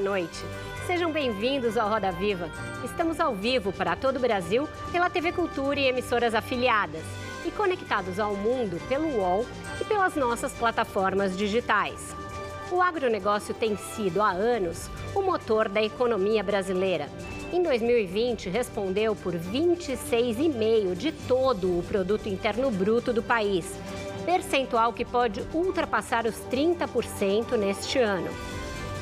Noite. Sejam bem-vindos ao Roda Viva. Estamos ao vivo para todo o Brasil pela TV Cultura e emissoras afiliadas e conectados ao mundo pelo UOL e pelas nossas plataformas digitais. O agronegócio tem sido há anos o motor da economia brasileira. Em 2020, respondeu por 26,5% de todo o produto interno bruto do país, percentual que pode ultrapassar os 30% neste ano.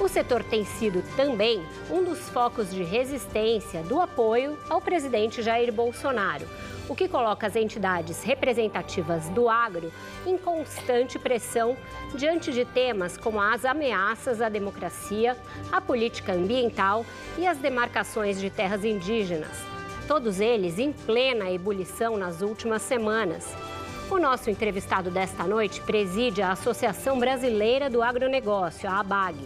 O setor tem sido também um dos focos de resistência do apoio ao presidente Jair Bolsonaro, o que coloca as entidades representativas do agro em constante pressão diante de temas como as ameaças à democracia, a política ambiental e as demarcações de terras indígenas. Todos eles em plena ebulição nas últimas semanas. O nosso entrevistado desta noite preside a Associação Brasileira do Agronegócio, a ABAG,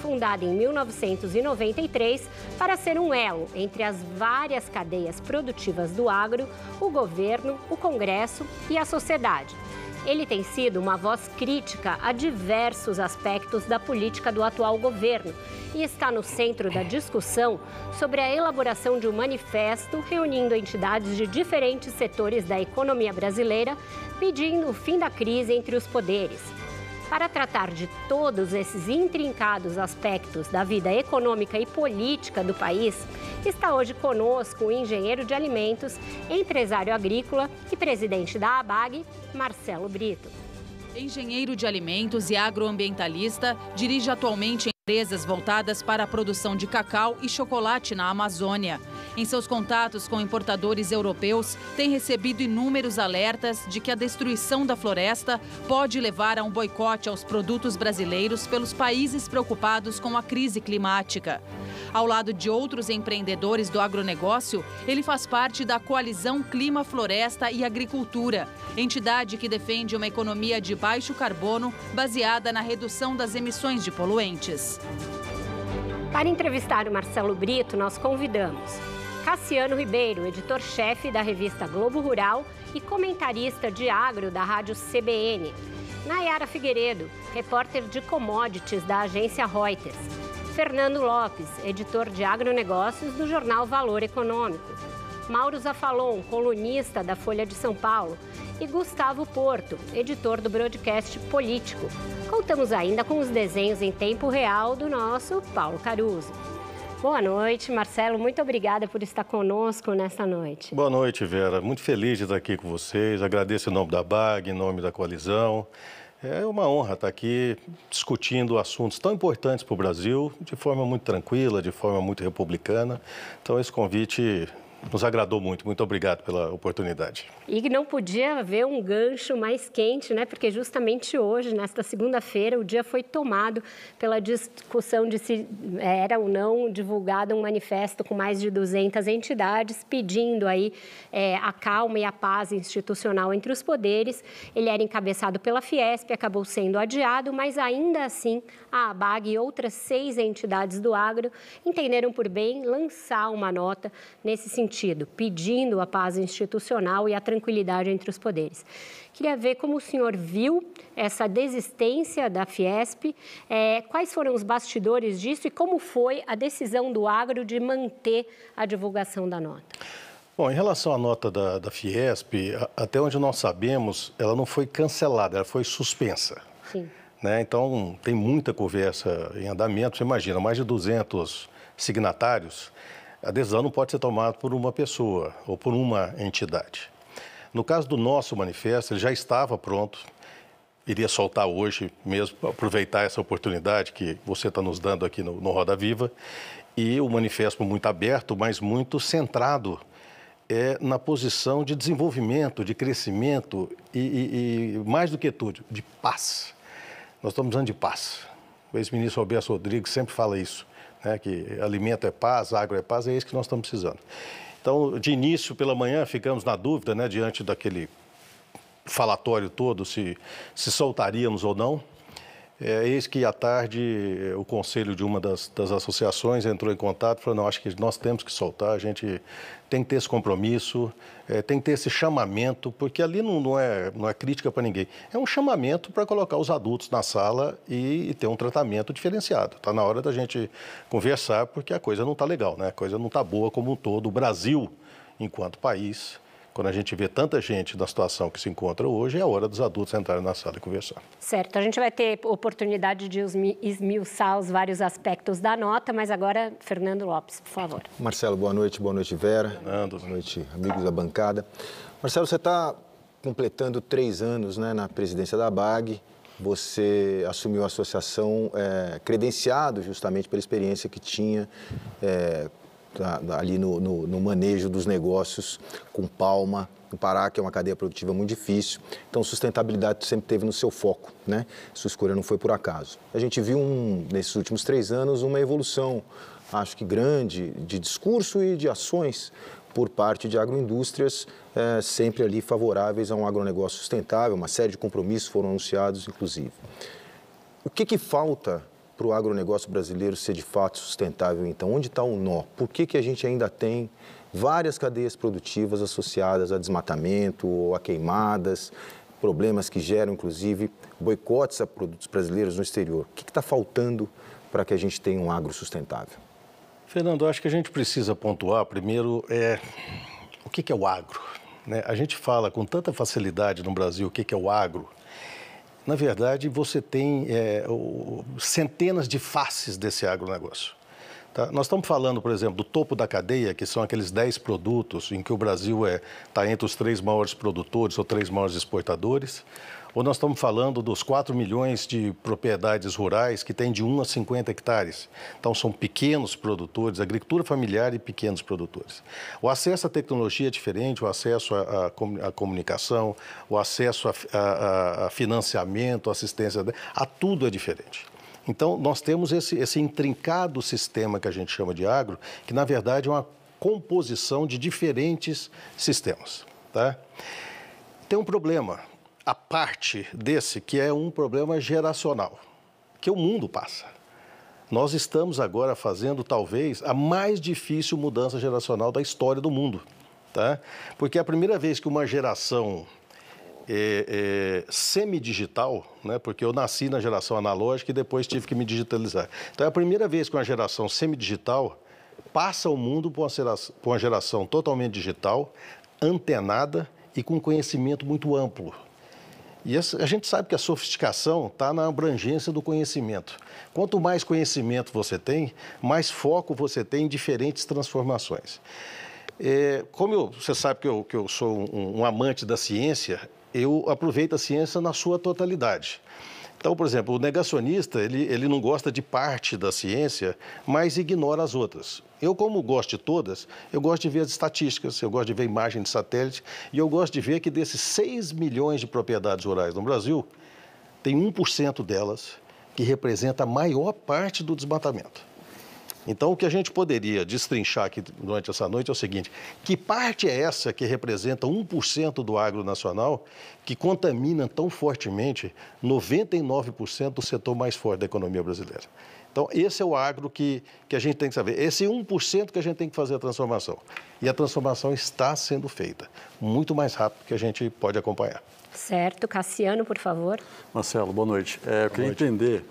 fundada em 1993 para ser um elo entre as várias cadeias produtivas do agro, o governo, o Congresso e a sociedade. Ele tem sido uma voz crítica a diversos aspectos da política do atual governo e está no centro da discussão sobre a elaboração de um manifesto reunindo entidades de diferentes setores da economia brasileira pedindo o fim da crise entre os poderes. Para tratar de todos esses intrincados aspectos da vida econômica e política do país, está hoje conosco o engenheiro de alimentos, empresário agrícola e presidente da ABAG, Marcelo Brito. Engenheiro de alimentos e agroambientalista, dirige atualmente empresas voltadas para a produção de cacau e chocolate na Amazônia. Em seus contatos com importadores europeus, tem recebido inúmeros alertas de que a destruição da floresta pode levar a um boicote aos produtos brasileiros pelos países preocupados com a crise climática. Ao lado de outros empreendedores do agronegócio, ele faz parte da coalizão Clima, Floresta e Agricultura, entidade que defende uma economia de baixo carbono baseada na redução das emissões de poluentes. Para entrevistar o Marcelo Brito, nós convidamos Cassiano Ribeiro, editor-chefe da revista Globo Rural e comentarista de agro da rádio CBN. Nayara Figueiredo, repórter de commodities da agência Reuters. Fernando Lopes, editor de agronegócios do jornal Valor Econômico. Mauro Zafalon, colunista da Folha de São Paulo. E Gustavo Porto, editor do broadcast Político. Contamos ainda com os desenhos em tempo real do nosso Paulo Caruso. Boa noite, Marcelo. Muito obrigada por estar conosco nesta noite. Boa noite, Vera. Muito feliz de estar aqui com vocês. Agradeço em nome da BAG, em nome da coalizão. É uma honra estar aqui discutindo assuntos tão importantes para o Brasil de forma muito tranquila, de forma muito republicana. Então, esse convite nos agradou muito. Muito obrigado pela oportunidade. E não podia haver um gancho mais quente, né? Porque justamente hoje, nesta segunda-feira, o dia foi tomado pela discussão de se era ou não divulgado um manifesto com mais de 200 entidades pedindo aí é, a calma e a paz institucional entre os poderes. Ele era encabeçado pela Fiesp, acabou sendo adiado, mas ainda assim a ABAG e outras seis entidades do agro entenderam por bem lançar uma nota nesse sentido, pedindo a paz institucional e a tranquilidade entre os poderes. Queria ver como o senhor viu essa desistência da Fiesp, é, quais foram os bastidores disso e como foi a decisão do agro de manter a divulgação da nota. Bom, em relação à nota da, da Fiesp, até onde nós sabemos, ela não foi cancelada, ela foi suspensa. Sim. Né? Então, tem muita conversa em andamento. Você imagina, mais de 200 signatários. A decisão não pode ser tomada por uma pessoa ou por uma entidade. No caso do nosso manifesto, ele já estava pronto, iria soltar hoje mesmo, aproveitar essa oportunidade que você está nos dando aqui no, no Roda Viva. E o manifesto muito aberto, mas muito centrado é na posição de desenvolvimento, de crescimento e, e, e mais do que tudo, de paz. Nós estamos precisando de paz. O ex-ministro Roberto Rodrigues sempre fala isso, né, que alimento é paz, agro é paz, é isso que nós estamos precisando. Então, de início, pela manhã, ficamos na dúvida, né, diante daquele falatório todo, se, se soltaríamos ou não. É, eis que à tarde o conselho de uma das, das associações entrou em contato e falou: não, acho que nós temos que soltar, a gente tem que ter esse compromisso, é, tem que ter esse chamamento, porque ali não, não é, não é crítica para ninguém, é um chamamento para colocar os adultos na sala e, e ter um tratamento diferenciado. Está na hora da gente conversar, porque a coisa não está legal, né? a coisa não está boa como um todo. O Brasil, enquanto país, quando a gente vê tanta gente na situação que se encontra hoje, é a hora dos adultos entrarem na sala e conversar. Certo. A gente vai ter oportunidade de esmiuçar os vários aspectos da nota, mas agora, Fernando Lopes, por favor. Marcelo, boa noite. Boa noite, Vera. Fernando. Boa noite, amigos da bancada. Marcelo, você está completando três anos né, na presidência da BAG. Você assumiu a associação é, credenciado justamente pela experiência que tinha é, ali no, no, no, manejo dos negócios com Palma, no Pará, que é uma cadeia produtiva muito difícil. Então, sustentabilidade sempre teve no seu foco, né? Sua escolha não foi por acaso. A gente viu, um, nesses últimos três anos, uma evolução, acho que grande, de discurso e de ações por parte de agroindústrias, é, sempre ali favoráveis a um agronegócio sustentável. Uma série de compromissos foram anunciados, inclusive. O que, que falta para o agronegócio brasileiro ser de fato sustentável, então? Onde está o nó? Por que, que a gente ainda tem várias cadeias produtivas associadas a desmatamento ou a queimadas, problemas que geram, inclusive, boicotes a produtos brasileiros no exterior? O que está faltando para que a gente tenha um agro sustentável? Fernando, acho que a gente precisa pontuar primeiro é, o que, que é o agro. Né? A gente fala com tanta facilidade no Brasil o que, que é o agro, na verdade, você tem é, o, centenas de faces desse agronegócio. Tá? Nós estamos falando, por exemplo, do topo da cadeia, que são aqueles 10 produtos em que o Brasil está é, tá entre os três maiores produtores ou três maiores exportadores ou nós estamos falando dos 4 milhões de propriedades rurais que têm de 1 a 50 hectares. Então, são pequenos produtores, agricultura familiar e pequenos produtores. O acesso à tecnologia é diferente, o acesso à, à comunicação, o acesso a, a, a financiamento, assistência, a tudo é diferente. Então, nós temos esse, esse intrincado sistema que a gente chama de agro, que na verdade é uma composição de diferentes sistemas. Tá? Tem um problema a parte desse que é um problema geracional, que o mundo passa. Nós estamos agora fazendo talvez a mais difícil mudança geracional da história do mundo, tá? Porque é a primeira vez que uma geração é, é, semidigital, né? porque eu nasci na geração analógica e depois tive que me digitalizar. Então é a primeira vez que uma geração semidigital passa o mundo por uma geração, por uma geração totalmente digital, antenada e com conhecimento muito amplo. E a gente sabe que a sofisticação está na abrangência do conhecimento. Quanto mais conhecimento você tem, mais foco você tem em diferentes transformações. É, como eu, você sabe que eu, que eu sou um, um amante da ciência, eu aproveito a ciência na sua totalidade. Então, por exemplo, o negacionista, ele, ele não gosta de parte da ciência, mas ignora as outras. Eu, como gosto de todas, eu gosto de ver as estatísticas, eu gosto de ver imagem de satélite, e eu gosto de ver que desses 6 milhões de propriedades rurais no Brasil, tem 1% delas que representa a maior parte do desmatamento. Então, o que a gente poderia destrinchar aqui durante essa noite é o seguinte: que parte é essa que representa 1% do agro nacional que contamina tão fortemente 99% do setor mais forte da economia brasileira? Então, esse é o agro que, que a gente tem que saber. Esse 1% que a gente tem que fazer a transformação. E a transformação está sendo feita muito mais rápido que a gente pode acompanhar. Certo. Cassiano, por favor. Marcelo, boa noite. É, eu queria noite. entender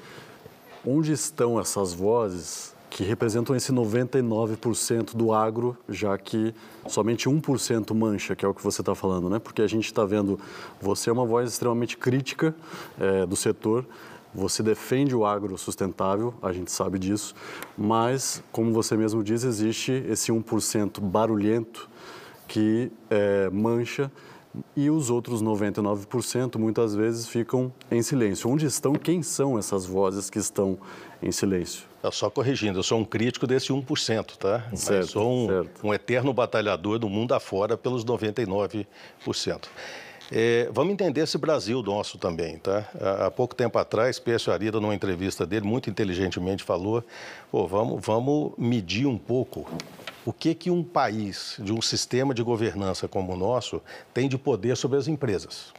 onde estão essas vozes que representam esse 99% do agro, já que somente 1% mancha, que é o que você está falando, né? Porque a gente está vendo, você é uma voz extremamente crítica é, do setor, você defende o agro sustentável, a gente sabe disso, mas, como você mesmo diz, existe esse 1% barulhento que é, mancha e os outros 99% muitas vezes ficam em silêncio. Onde estão, quem são essas vozes que estão em silêncio? Só corrigindo, eu sou um crítico desse 1%, tá? Certo, Mas sou um, um, eterno batalhador do mundo afora pelos 99%. É, vamos entender esse Brasil nosso também, tá? Há, pouco tempo atrás, Pécio Arida, numa entrevista dele, muito inteligentemente falou, pô, vamos, vamos medir um pouco o que, que um país de um sistema de governança como o nosso tem de poder sobre as empresas.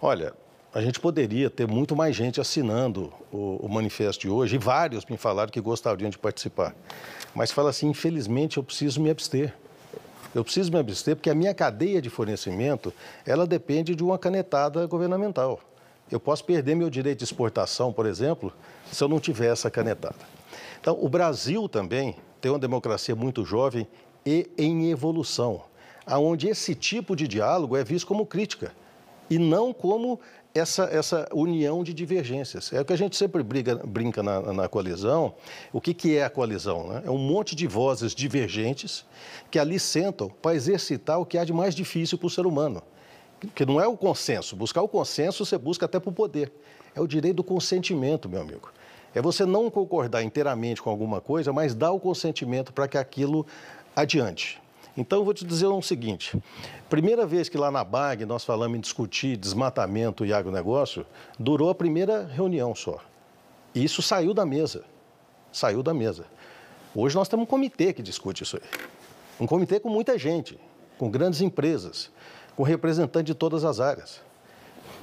Olha, a gente poderia ter muito mais gente assinando o, o, manifesto de hoje, e vários me falaram que gostariam de participar. Mas fala assim, infelizmente eu preciso me abster. Eu preciso me abster porque a minha cadeia de fornecimento, ela depende de uma canetada governamental. Eu posso perder meu direito de exportação, por exemplo, se eu não tiver essa canetada. Então, o Brasil também tem uma democracia muito jovem e em evolução, aonde esse tipo de diálogo é visto como crítica e não como essa, essa união de divergências. É o que a gente sempre briga, brinca na, na coalizão. O que, que é a coalizão? Né? É um monte de vozes divergentes que ali sentam para exercitar o que há de mais difícil para o ser humano. Que não é o consenso. Buscar o consenso você busca até para o poder. É o direito do consentimento, meu amigo. É você não concordar inteiramente com alguma coisa, mas dar o consentimento para que aquilo adiante. Então, eu vou te dizer o seguinte: primeira vez que lá na BAG nós falamos em discutir desmatamento e agronegócio, durou a primeira reunião só. E isso saiu da mesa. Saiu da mesa. Hoje nós temos um comitê que discute isso aí. Um comitê com muita gente, com grandes empresas, com representantes de todas as áreas.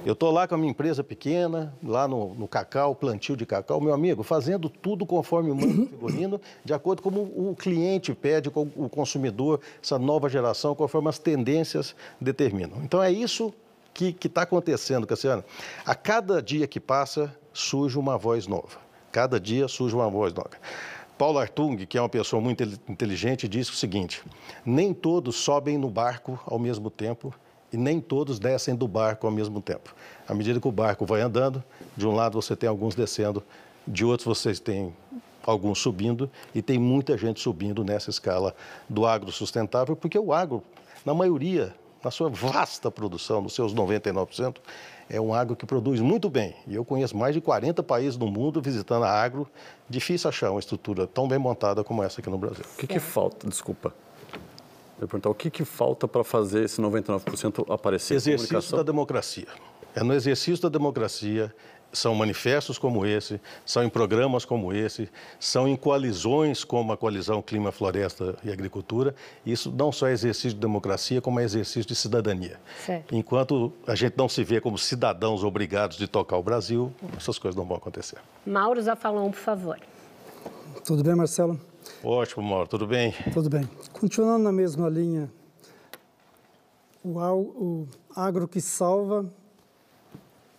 Eu estou lá com a minha empresa pequena, lá no, no, cacau, plantio de cacau, meu amigo, fazendo tudo conforme o manda figurino, de acordo com o, o cliente pede, com o consumidor, essa nova geração, conforme as tendências determinam. Então é isso que está acontecendo, Cassiano. A cada dia que passa, surge uma voz nova. Cada dia surge uma voz nova. Paulo Artung, que é uma pessoa muito inteligente, disse o seguinte: nem todos sobem no barco ao mesmo tempo e nem todos descem do barco ao mesmo tempo. À medida que o barco vai andando, de um lado você tem alguns descendo, de outros vocês têm alguns subindo e tem muita gente subindo nessa escala do agro sustentável, porque o agro, na maioria, na sua vasta produção, nos seus 99%, é um agro que produz muito bem. E eu conheço mais de 40 países no mundo visitando a agro. Difícil achar uma estrutura tão bem montada como essa aqui no Brasil. O que, que falta? Desculpa. Eu perguntar o que, que falta para fazer esse 99% aparecer? Exercício da democracia. É no exercício da democracia, são manifestos como esse, são em programas como esse, são em coalizões como a coalizão Clima, Floresta e Agricultura. Isso não só é exercício de democracia, como é exercício de cidadania. Certo. Enquanto a gente não se vê como cidadãos obrigados de tocar o Brasil, essas coisas não vão acontecer. Mauro Zafalon, por favor. Tudo bem, Marcelo? Ótimo, Mauro. Tudo bem? Tudo bem. Continuando na mesma linha, o, agro que salva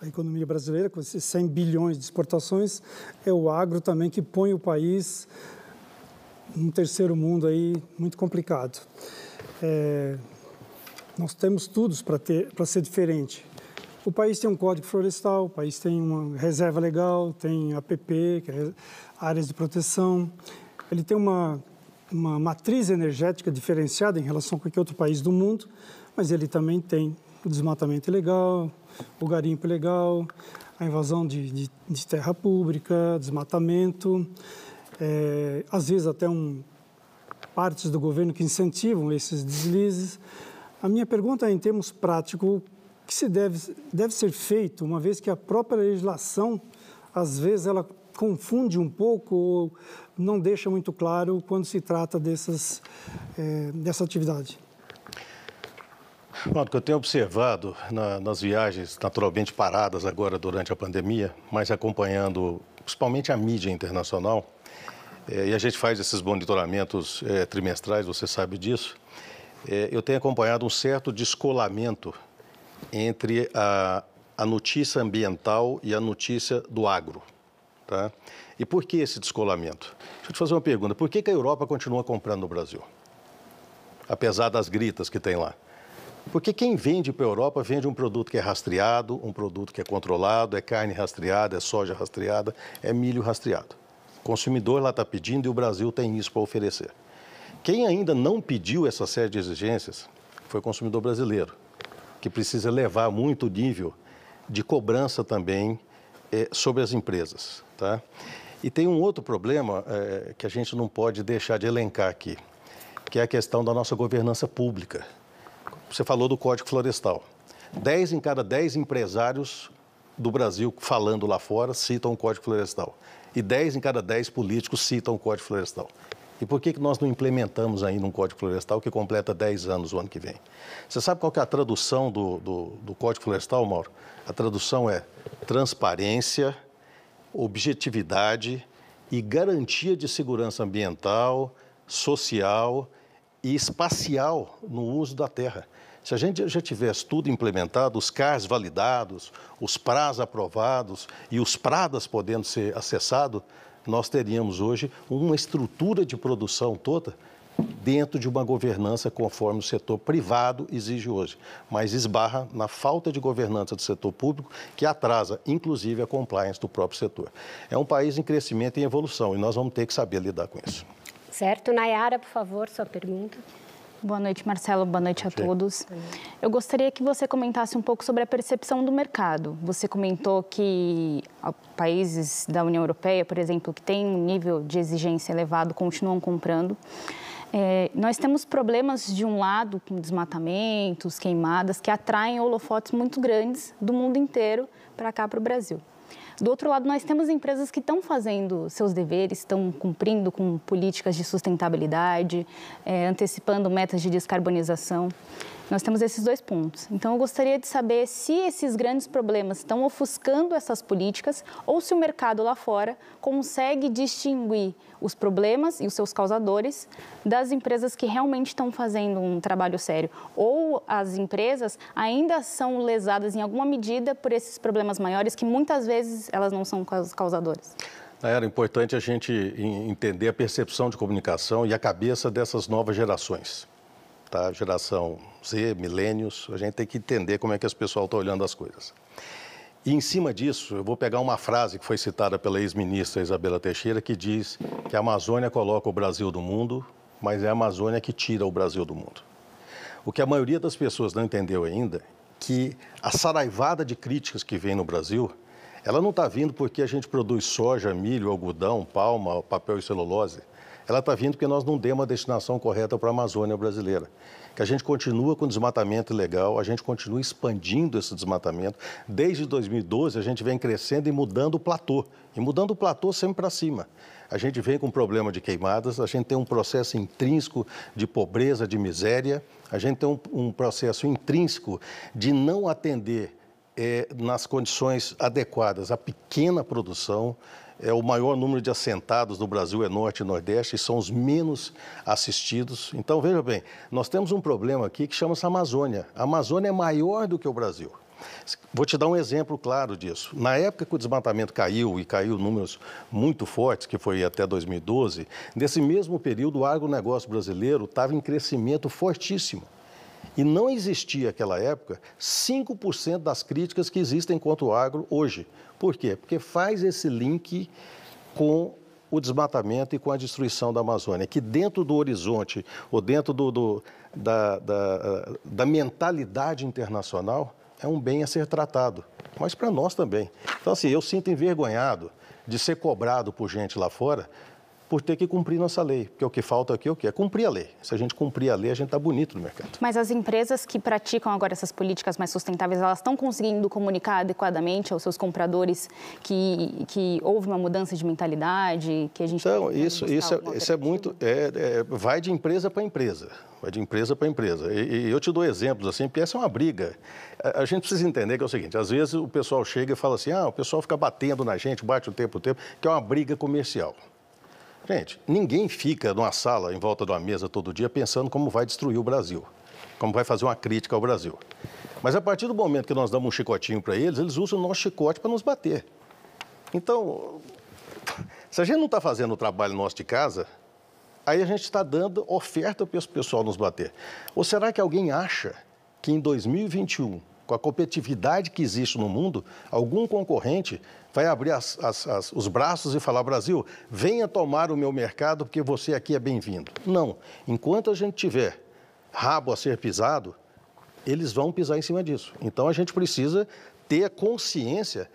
a economia brasileira, com esses 100 bilhões de exportações, é o agro também que põe o país num terceiro mundo aí muito complicado. É, nós temos tudo para ser diferente. O país tem um código florestal, o país tem uma reserva legal, tem APP, que é áreas de proteção, ele tem uma, uma matriz energética diferenciada em relação a qualquer outro país do mundo, mas ele também tem o desmatamento ilegal, o garimpo ilegal, a invasão de, de, de terra pública, desmatamento, é, às vezes até um, partes do governo que incentivam esses deslizes. A minha pergunta é, em termos práticos, o que se deve, deve ser feito, uma vez que a própria legislação, às vezes, ela confunde um pouco ou não deixa muito claro quando se trata dessas, é, dessa atividade. Bom, o que eu tenho observado na, nas viagens, naturalmente paradas agora durante a pandemia, mas acompanhando principalmente a mídia internacional, é, e a gente faz esses monitoramentos é, trimestrais, você sabe disso, é, eu tenho acompanhado um certo descolamento entre a, a notícia ambiental e a notícia do agro. Tá? E por que esse descolamento? Deixa eu te fazer uma pergunta. Por que, que a Europa continua comprando no Brasil? Apesar das gritas que tem lá. Porque quem vende para a Europa vende um produto que é rastreado, um produto que é controlado, é carne rastreada, é soja rastreada, é milho rastreado. O consumidor lá está pedindo e o Brasil tem isso para oferecer. Quem ainda não pediu essa série de exigências foi o consumidor brasileiro, que precisa levar muito nível de cobrança também é, sobre as empresas. Tá? E tem um outro problema é, que a gente não pode deixar de elencar aqui, que é a questão da nossa governança pública. Você falou do Código Florestal. 10 em cada 10 empresários do Brasil falando lá fora citam o Código Florestal. E 10 em cada 10 políticos citam o Código Florestal. E por que, que nós não implementamos ainda um Código Florestal que completa 10 anos o ano que vem? Você sabe qual é a tradução do, do, do Código Florestal, Mauro? A tradução é transparência, objetividade e garantia de segurança ambiental, social e espacial no uso da terra. Se a gente já tivesse tudo implementado, os CARs validados, os PRAs aprovados e os PRADAS podendo ser acessados, nós teríamos hoje uma estrutura de produção toda dentro de uma governança conforme o setor privado exige hoje, mas esbarra na falta de governança do setor público que atrasa, inclusive, a compliance do próprio setor. É um país em crescimento e evolução e nós vamos ter que saber lidar com isso. Certo. Nayara, por favor, sua pergunta. Boa noite, Marcelo. Boa noite a todos. Eu gostaria que você comentasse um pouco sobre a percepção do mercado. Você comentou que países da União Europeia, por exemplo, que têm um nível de exigência elevado, continuam comprando. É, nós temos problemas, de um lado, com desmatamentos, queimadas, que atraem holofotes muito grandes do mundo inteiro para cá, para o Brasil. Do outro lado, nós temos empresas que estão fazendo seus deveres, estão cumprindo com políticas de sustentabilidade, é, antecipando metas de descarbonização. Nós temos esses dois pontos. Então, eu gostaria de saber se esses grandes problemas estão ofuscando essas políticas ou se o mercado lá fora consegue distinguir os problemas e os seus causadores das empresas que realmente estão fazendo um trabalho sério. Ou as empresas ainda são lesadas em alguma medida por esses problemas maiores que muitas vezes elas não são causadoras. Era importante a gente entender a percepção de comunicação e a cabeça dessas novas gerações tá? geração Z, milênios, a gente tem que entender como é que esse pessoal está olhando as coisas. E em cima disso, eu vou pegar uma frase que foi citada pela ex-ministra Isabela Teixeira, que diz que a Amazônia coloca o Brasil do mundo, mas é a Amazônia que tira o Brasil do mundo. O que a maioria das pessoas não entendeu ainda, que a saraivada de críticas que vem no Brasil, ela não está vindo porque a gente produz soja, milho, algodão, palma, papel e celulose ela está vindo porque nós não demos uma destinação correta para a Amazônia brasileira. Que a gente continua com desmatamento ilegal, a gente continua expandindo esse desmatamento. Desde 2012, a gente vem crescendo e mudando o platô. E mudando o platô sempre para cima. A gente vem com problema de queimadas, a gente tem um processo intrínseco de pobreza, de miséria, a gente tem um, um processo intrínseco de não atender é, nas condições adequadas a pequena produção, é o maior número de assentados no Brasil é Norte e Nordeste e são os menos assistidos. Então, veja bem, nós temos um problema aqui que chama-se Amazônia. A Amazônia é maior do que o Brasil. Vou te dar um exemplo claro disso. Na época que o desmatamento caiu, e caiu números muito fortes, que foi até 2012, nesse mesmo período o agronegócio brasileiro estava em crescimento fortíssimo. E não existia naquela época 5% das críticas que existem contra o agro hoje. Por quê? Porque faz esse link com o desmatamento e com a destruição da Amazônia, que dentro do horizonte ou dentro do, do da, da, da mentalidade internacional é um bem a ser tratado, mas para nós também. Então, assim, eu sinto envergonhado de ser cobrado por gente lá fora por ter que cumprir nossa lei. Porque o que falta aqui é o quê? É cumprir a lei. Se a gente cumprir a lei, a gente está bonito no mercado. Mas as empresas que praticam agora essas políticas mais sustentáveis, elas estão conseguindo comunicar adequadamente aos seus compradores que, que houve uma mudança de mentalidade, que a gente... Então, isso, isso, é, isso é muito... É, é, vai de empresa para empresa. Vai de empresa para empresa. E, e, eu te dou exemplos assim, porque essa é uma briga. A, a, gente precisa entender que é o seguinte, às vezes o pessoal chega e fala assim, ah, o pessoal fica batendo na gente, bate o tempo o tempo, que é uma briga comercial. Gente, ninguém fica numa sala, em volta de uma mesa todo dia, pensando como vai destruir o Brasil, como vai fazer uma crítica ao Brasil. Mas a partir do momento que nós damos um chicotinho para eles, eles usam o nosso chicote para nos bater. Então, se a gente não está fazendo o trabalho nosso de casa, aí a gente está dando oferta para o pessoal nos bater. Ou será que alguém acha que em 2021 com a competitividade que existe no mundo, algum concorrente vai abrir as, as, as, os braços e falar: Brasil, venha tomar o meu mercado porque você aqui é bem-vindo. Não. Enquanto a gente tiver rabo a ser pisado, eles vão pisar em cima disso. Então a gente precisa ter consciência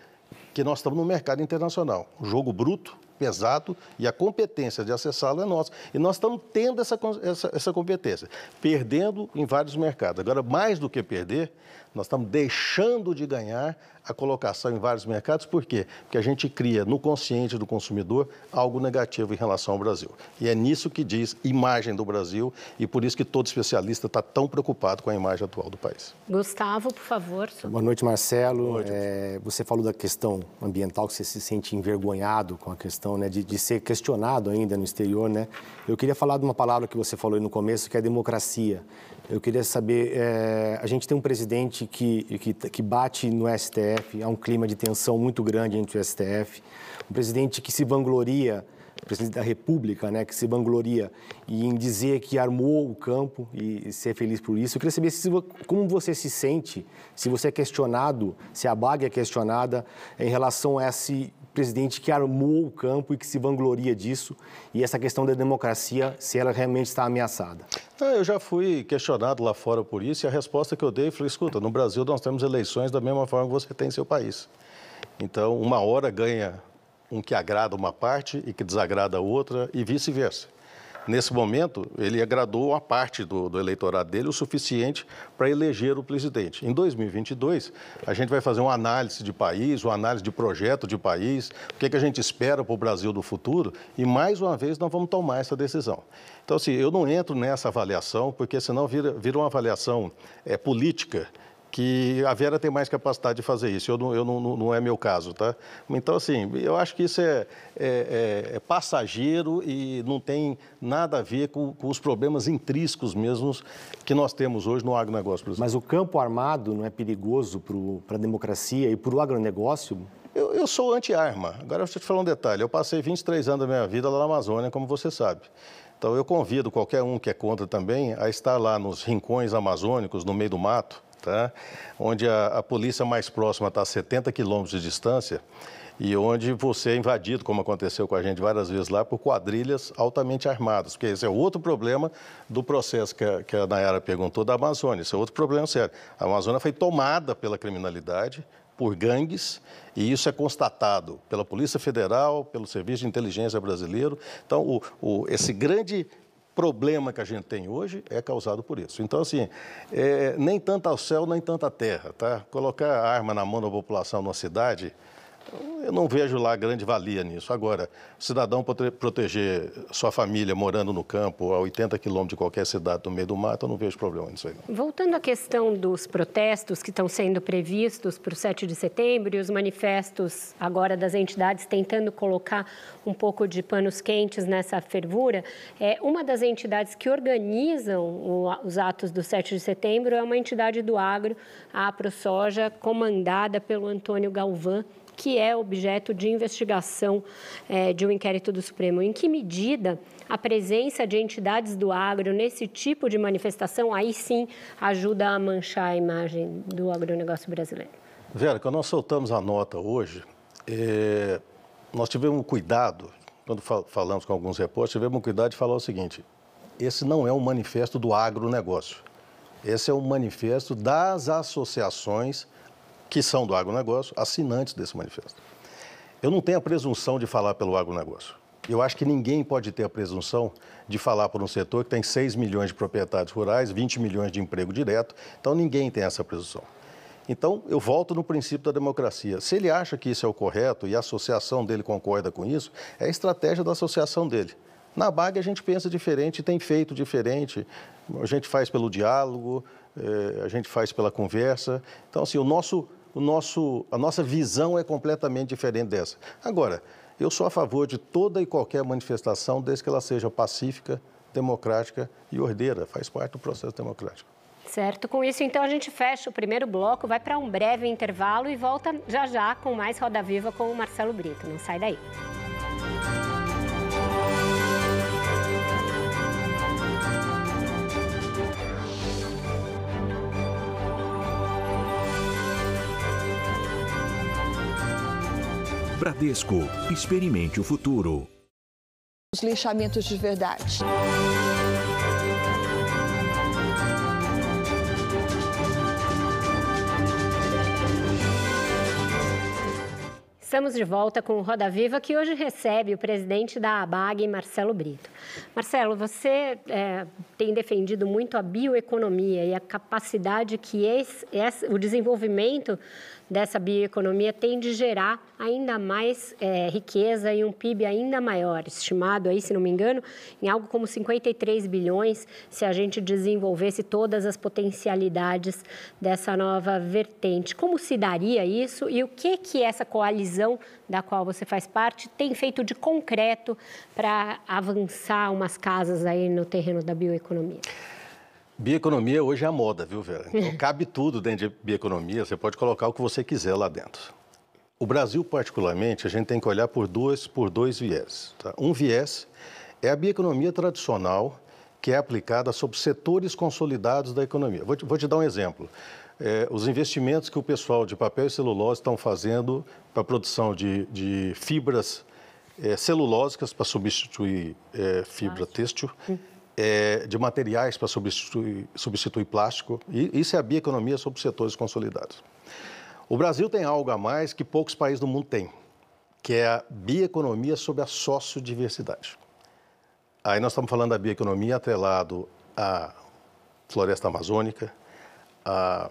que nós estamos no mercado internacional. O jogo bruto, pesado e a competência de acessá-lo é nossa. E nós estamos tendo essa, essa, essa competência, perdendo em vários mercados. Agora, mais do que perder, Nós estamos deixando de ganhar a colocação em vários mercados, por quê? Porque a gente cria no consciente do consumidor algo negativo em relação ao Brasil. E é nisso que diz imagem do Brasil e por isso que todo especialista está tão preocupado com a imagem atual do país. Gustavo, por favor. Boa noite, Marcelo. Boa noite. É, você falou da questão ambiental, que você se sente envergonhado com a questão né, de, de ser questionado ainda no exterior. Né? Eu queria falar de uma palavra que você falou aí no começo, que é democracia. Eu queria saber, é, a gente tem um presidente que, que, que bate no STF, há um clima de tensão muito grande entre o STF, um presidente que se vangloria, presidente da República, né, que se vangloria em dizer que armou o campo e ser feliz por isso. Eu queria saber se, como você se sente, se você é questionado, se a BAG é questionada em relação a esse presidente que armou o campo e que se vangloria disso, e essa questão da democracia, se ela realmente está ameaçada. Eu já fui questionado lá fora por isso, e a resposta que eu dei foi: escuta, no Brasil nós temos eleições da mesma forma que você tem em seu país. Então, uma hora ganha um que agrada uma parte e que desagrada a outra, e vice-versa. Nesse momento, ele agradou uma parte do, do eleitorado dele o suficiente para eleger o presidente. Em 2022, a gente vai fazer uma análise de país, uma análise de projeto de país, o que, é que a gente espera para o Brasil do futuro, e mais uma vez nós vamos tomar essa decisão. Então, assim, eu não entro nessa avaliação, porque senão vira, vira uma avaliação é, política que a Vera tem mais capacidade de fazer isso. Eu não, eu não, não é meu caso, tá? Então, assim, eu acho que isso é, é, é, é passageiro e não tem nada a ver com, com os problemas intrínsecos mesmos que nós temos hoje no agronegócio brasileiro. Mas o campo armado não é perigoso para a democracia e para o agronegócio? Eu, eu sou anti-arma. Agora, eu vou te falar um detalhe. Eu passei 23 anos da minha vida lá na Amazônia, como você sabe. Então, eu convido qualquer um que é contra também a estar lá nos rincões amazônicos, no meio do mato, tá? onde a, a polícia mais próxima está a 70 quilômetros de distância e onde você é invadido, como aconteceu com a gente várias vezes lá, por quadrilhas altamente armadas, porque esse é outro problema do processo que a, que a Nayara perguntou da Amazônia, esse é outro problema sério. A Amazônia foi tomada pela criminalidade, por gangues, e isso é constatado pela Polícia Federal, pelo Serviço de Inteligência Brasileiro. Então, o, o, esse grande problema que a gente tem hoje é causado por isso. Então, assim, é, nem tanto ao céu, nem tanto à terra, tá? Colocar arma na mão da população numa cidade eu não vejo lá grande valia nisso. Agora, o cidadão proteger sua família morando no campo, a 80 quilômetros de qualquer cidade no meio do mato, eu não vejo problema nisso aí. Não. Voltando à questão dos protestos que estão sendo previstos para o 7 de setembro e os manifestos agora das entidades tentando colocar um pouco de panos quentes nessa fervura, é, uma das entidades que organizam o, os atos do 7 de setembro é uma entidade do agro, a AproSoja, comandada pelo Antônio Galvão que é objeto de investigação é, de um inquérito do Supremo. Em que medida a presença de entidades do agro nesse tipo de manifestação, aí sim, ajuda a manchar a imagem do agronegócio brasileiro? Vera, quando nós soltamos a nota hoje, é, nós tivemos cuidado, quando falamos com alguns repórteres, tivemos cuidado de falar o seguinte: esse não é um manifesto do agronegócio. Esse é um manifesto das associações que são do agronegócio, assinantes desse manifesto. Eu não tenho a presunção de falar pelo agronegócio. Eu acho que ninguém pode ter a presunção de falar por um setor que tem 6 milhões de proprietários rurais, 20 milhões de emprego direto, então ninguém tem essa presunção. Então, eu volto no princípio da democracia. Se ele acha que isso é o correto e a associação dele concorda com isso, é a estratégia da associação dele. Na BAG a gente pensa diferente, tem feito diferente, a gente faz pelo diálogo, eh, a gente faz pela conversa. Então, assim, o nosso o nosso, a nossa visão é completamente diferente dessa. Agora, eu sou a favor de toda e qualquer manifestação, desde que ela seja pacífica, democrática e ordeira, faz parte do processo democrático. Certo, com isso então a gente fecha o primeiro bloco, vai para um breve intervalo e volta já já com mais Roda Viva com o Marcelo Brito. Não sai daí. Bradesco, experimente o futuro. Os linchamentos de verdade. Estamos de volta com o Roda Viva, que hoje recebe o presidente da ABAG, Marcelo Brito. Marcelo, você é, tem defendido muito a bioeconomia e a capacidade que esse, esse, o desenvolvimento dessa bioeconomia tem de gerar ainda mais é, riqueza e um PIB ainda maior, estimado aí, se não me engano, em algo como 53 bilhões, se a gente desenvolvesse todas as potencialidades dessa nova vertente. Como se daria isso e o que que essa coalizão da qual você faz parte tem feito de concreto para avançar umas casas aí no terreno da bioeconomia? Bioeconomia hoje é a moda, viu, Vera? Então cabe tudo dentro de bioeconomia, você pode colocar o que você quiser lá dentro. O Brasil, particularmente, a gente tem que olhar por dois, por dois viés. Tá? Um viés é a bioeconomia tradicional, que é aplicada sobre setores consolidados da economia. Vou te, vou te dar um exemplo. É, os investimentos que o pessoal de papel e celulose estão fazendo para a produção de, de fibras é, celulósicas para substituir é, fibra têxtil é, de materiais para substituir, substituir plástico. E isso é a bioeconomia sobre setores consolidados. O Brasil tem algo a mais que poucos países do mundo têm, que é a bioeconomia sobre a sociodiversidade. Aí nós estamos falando da bioeconomia atrelado à floresta amazônica, à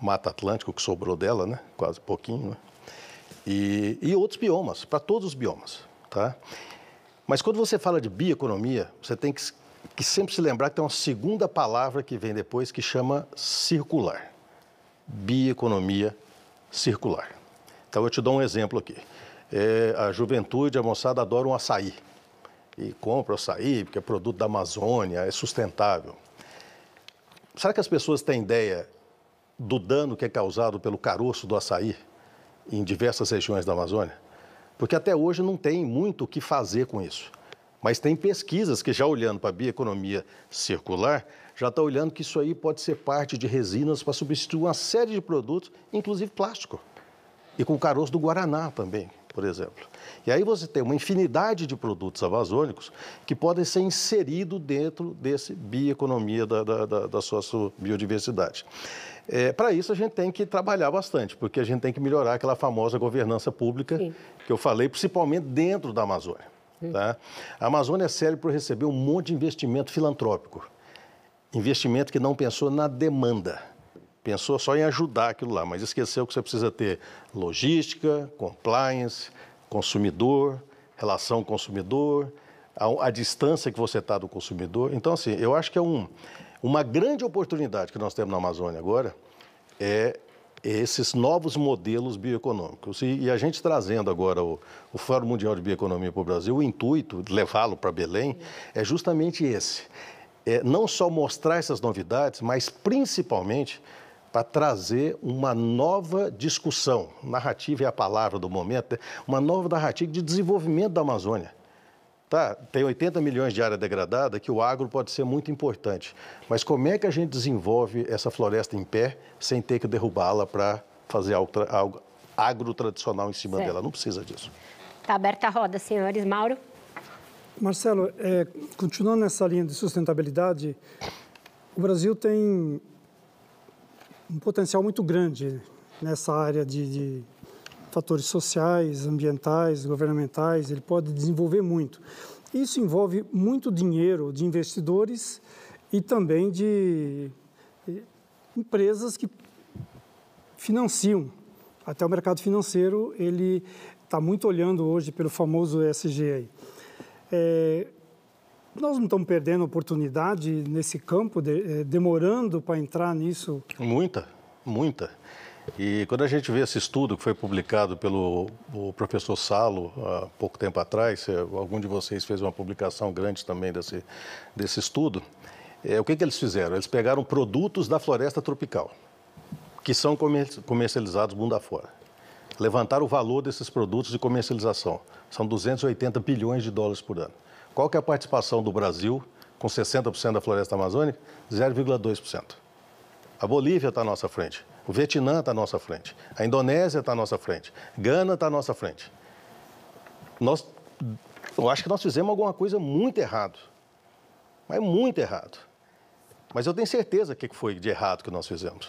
Mata Atlântica, que sobrou dela, né? quase pouquinho, né? e, e outros biomas, para todos os biomas. Tá? Mas quando você fala de bioeconomia, você tem que que sempre se lembrar que tem uma segunda palavra que vem depois que chama circular. Bioeconomia circular. Então eu te dou um exemplo aqui. É, a juventude, a moçada adora um açaí. E compra o açaí porque é produto da Amazônia, é sustentável. Será que as pessoas têm ideia do dano que é causado pelo caroço do açaí em diversas regiões da Amazônia? Porque até hoje não tem muito o que fazer com isso. Mas tem pesquisas que já olhando para a bioeconomia circular, já está olhando que isso aí pode ser parte de resinas para substituir uma série de produtos, inclusive plástico. E com o caroço do Guaraná também, por exemplo. E aí você tem uma infinidade de produtos amazônicos que podem ser inseridos dentro desse bioeconomia da, da, da, da sua biodiversidade. É, Para isso, a gente tem que trabalhar bastante, porque a gente tem que melhorar aquela famosa governança pública Sim. que eu falei, principalmente dentro da Amazônia. Tá? A Amazônia séria por receber um monte de investimento filantrópico. Investimento que não pensou na demanda. Pensou só em ajudar aquilo lá, mas esqueceu que você precisa ter logística, compliance, consumidor, relação consumidor, a, a distância que você está do consumidor. Então, assim, eu acho que é um, uma grande oportunidade que nós temos na Amazônia agora é esses novos modelos bioeconômicos. E, e, a gente trazendo agora o, o Fórum Mundial de Bioeconomia para o Brasil, o intuito de levá-lo para Belém é justamente esse. É não só mostrar essas novidades, mas principalmente para trazer uma nova discussão, narrativa é a palavra do momento, uma nova narrativa de desenvolvimento da Amazônia. Tá, tem 80 milhões de área degradada que o agro pode ser muito importante. Mas como é que a gente desenvolve essa floresta em pé sem ter que derrubá-la para fazer algo, algo agro tradicional em cima certo. dela? Não precisa disso. Está aberta a roda, senhores. Mauro? Marcelo, é, continuando nessa linha de sustentabilidade, o Brasil tem um potencial muito grande nessa área de, de fatores sociais, ambientais, governamentais, ele pode desenvolver muito. Isso envolve muito dinheiro de investidores e também de eh, empresas que financiam. Até o mercado financeiro, ele está muito olhando hoje pelo famoso ESG. É, nós não estamos perdendo oportunidade nesse campo, de, é, demorando para entrar nisso? Muita, muita. E quando a gente vê esse estudo que foi publicado pelo professor Salo há pouco tempo atrás, algum de vocês fez uma publicação grande também desse, desse estudo, é, o que, que eles fizeram? Eles pegaram produtos da floresta tropical, que são comercializados mundo afora. Levantaram o valor desses produtos de comercialização. São 280 bilhões de dólares por ano. Qual que é a participação do Brasil com 60% da floresta amazônica? 0,2%. A Bolívia está à nossa frente. O Vietnã está à nossa frente. A Indonésia está à nossa frente. Gana está à nossa frente. Nós, eu acho que nós fizemos alguma coisa muito errado. Mas muito errado. Mas eu tenho certeza que foi de errado que nós fizemos.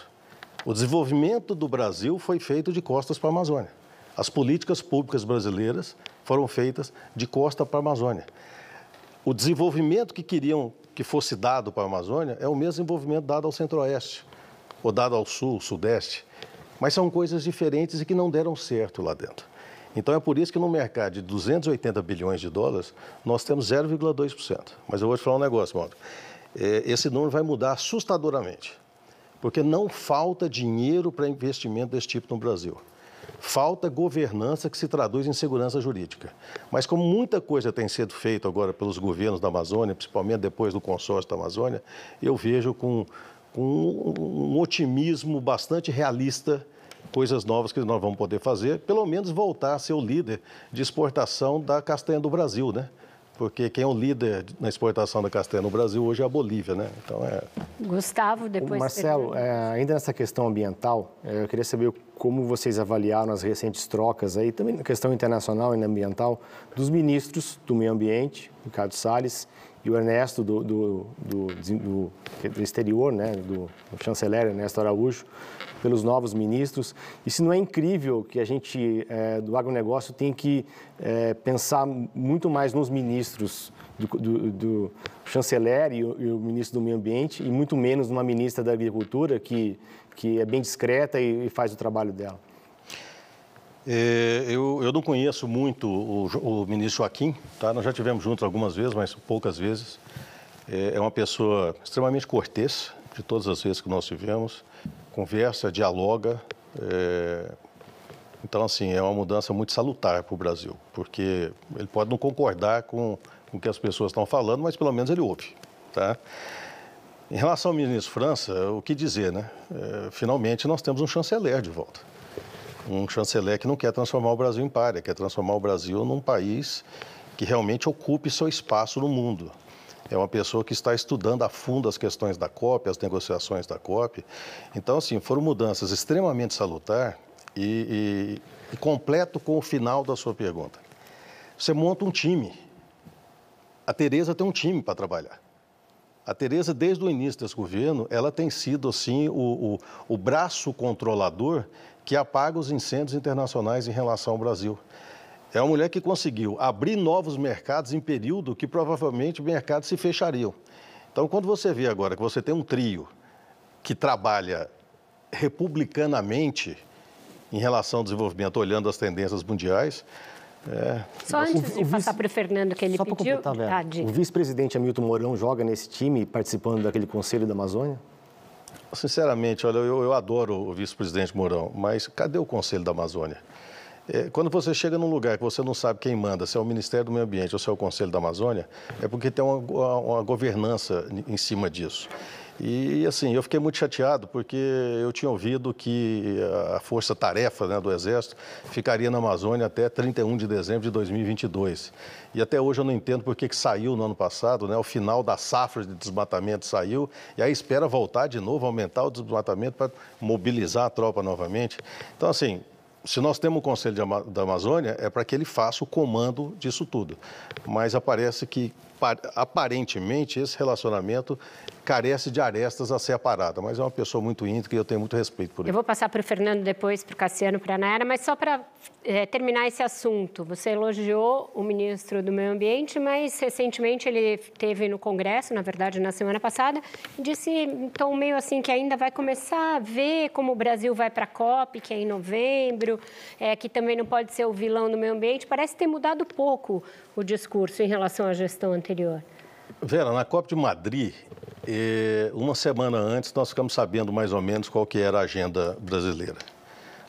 O desenvolvimento do Brasil foi feito de costas para a Amazônia. As políticas públicas brasileiras foram feitas de costa para a Amazônia. O desenvolvimento que queriam que fosse dado para a Amazônia é o mesmo desenvolvimento dado ao Centro-Oeste, ou dado ao Sul, Sudeste. Mas são coisas diferentes e que não deram certo lá dentro. Então é por isso que no mercado de 280 bilhões de dólares, nós temos 0,2%. Mas eu vou te falar um negócio, Mauro. É, esse número vai mudar assustadoramente, porque não falta dinheiro para investimento desse tipo no Brasil. Falta governança que se traduz em segurança jurídica. Mas como muita coisa tem sido feita agora pelos governos da Amazônia, principalmente depois do consórcio da Amazônia, eu vejo com, com um otimismo bastante realista coisas novas que nós vamos poder fazer, pelo menos voltar a ser o líder de exportação da castanha do Brasil, né? Porque quem é o líder na exportação da castanha no Brasil hoje é a Bolívia, né? Então é. Gustavo, depois. Marcelo, é, ainda nessa questão ambiental, é, eu queria saber como vocês avaliaram as recentes trocas aí, também na questão internacional e ambiental, dos ministros do Meio Ambiente, Ricardo Salles, e o Ernesto do, do, do, do, do exterior, né, do, chanceler Ernesto Araújo, pelos novos ministros. E se não é incrível que a gente, é, do agronegócio, tem que é, pensar muito mais nos ministros do, do chanceler e o, e o, ministro do Meio Ambiente e muito menos numa ministra da Agricultura que, que é bem discreta e, e faz o trabalho dela. É, eu, eu, não conheço muito o, o, ministro Joaquim, tá? nós já tivemos juntos algumas vezes, mas poucas vezes. É, é uma pessoa extremamente cortês, de todas as vezes que nós tivemos, conversa, dialoga. É... Então, assim, é uma mudança muito salutar para o Brasil, porque ele pode não concordar com, o que as pessoas estão falando, mas pelo menos ele ouve. Tá? Em relação ao ministro França, o que dizer, né? É, finalmente nós temos um chanceler de volta um chanceler que não quer transformar o Brasil em párea, quer transformar o Brasil num país que realmente ocupe seu espaço no mundo. É uma pessoa que está estudando a fundo as questões da COP, as negociações da COP. Então, assim, foram mudanças extremamente salutar e, e, e completo com o final da sua pergunta. Você monta um time. A Tereza tem um time para trabalhar. A Tereza, desde o início desse governo, ela tem sido assim o, o, o braço controlador que apaga os incêndios internacionais em relação ao Brasil. É uma mulher que conseguiu abrir novos mercados em período que provavelmente mercados se fechariam. Então, quando você vê agora que você tem um trio que trabalha republicanamente em relação ao desenvolvimento, olhando as tendências mundiais, é... Só antes o, de o passar para o Fernando que ele Só pediu. Ah, o vice-presidente Hamilton Mourão joga nesse time, participando daquele Conselho da Amazônia? Sinceramente, olha, eu, eu adoro o vice-presidente Mourão, mas cadê o Conselho da Amazônia? É, quando você chega num lugar que você não sabe quem manda, se é o Ministério do Meio Ambiente ou se é o Conselho da Amazônia, é porque tem uma, uma governança em cima disso. E, assim, eu fiquei muito chateado porque eu tinha ouvido que a força-tarefa né, do Exército ficaria na Amazônia até 31 de dezembro de 2022. E até hoje eu não entendo por que, saiu no ano passado, né? O final da safra de desmatamento saiu e aí espera voltar de novo, aumentar o desmatamento para mobilizar a tropa novamente. Então, assim, se nós temos o Conselho da Amazônia, é para que ele faça o comando disso tudo. Mas aparece que, aparentemente, esse relacionamento carece de arestas a ser aparada, mas é uma pessoa muito íntegra e eu tenho muito respeito por ele. Eu vou passar para o Fernando depois, para o Cassiano, para a Nayara, mas só para é, terminar esse assunto. Você elogiou o ministro do Meio Ambiente, mas recentemente ele teve no Congresso, na verdade, na semana passada, disse, então, meio assim, que ainda vai começar a ver como o Brasil vai para a COP, que é em novembro, é, que também não pode ser o vilão do meio ambiente. Parece ter mudado pouco o discurso em relação à gestão anterior. Vera, na COP de Madrid, uma semana antes nós ficamos sabendo mais ou menos qual que era a agenda brasileira.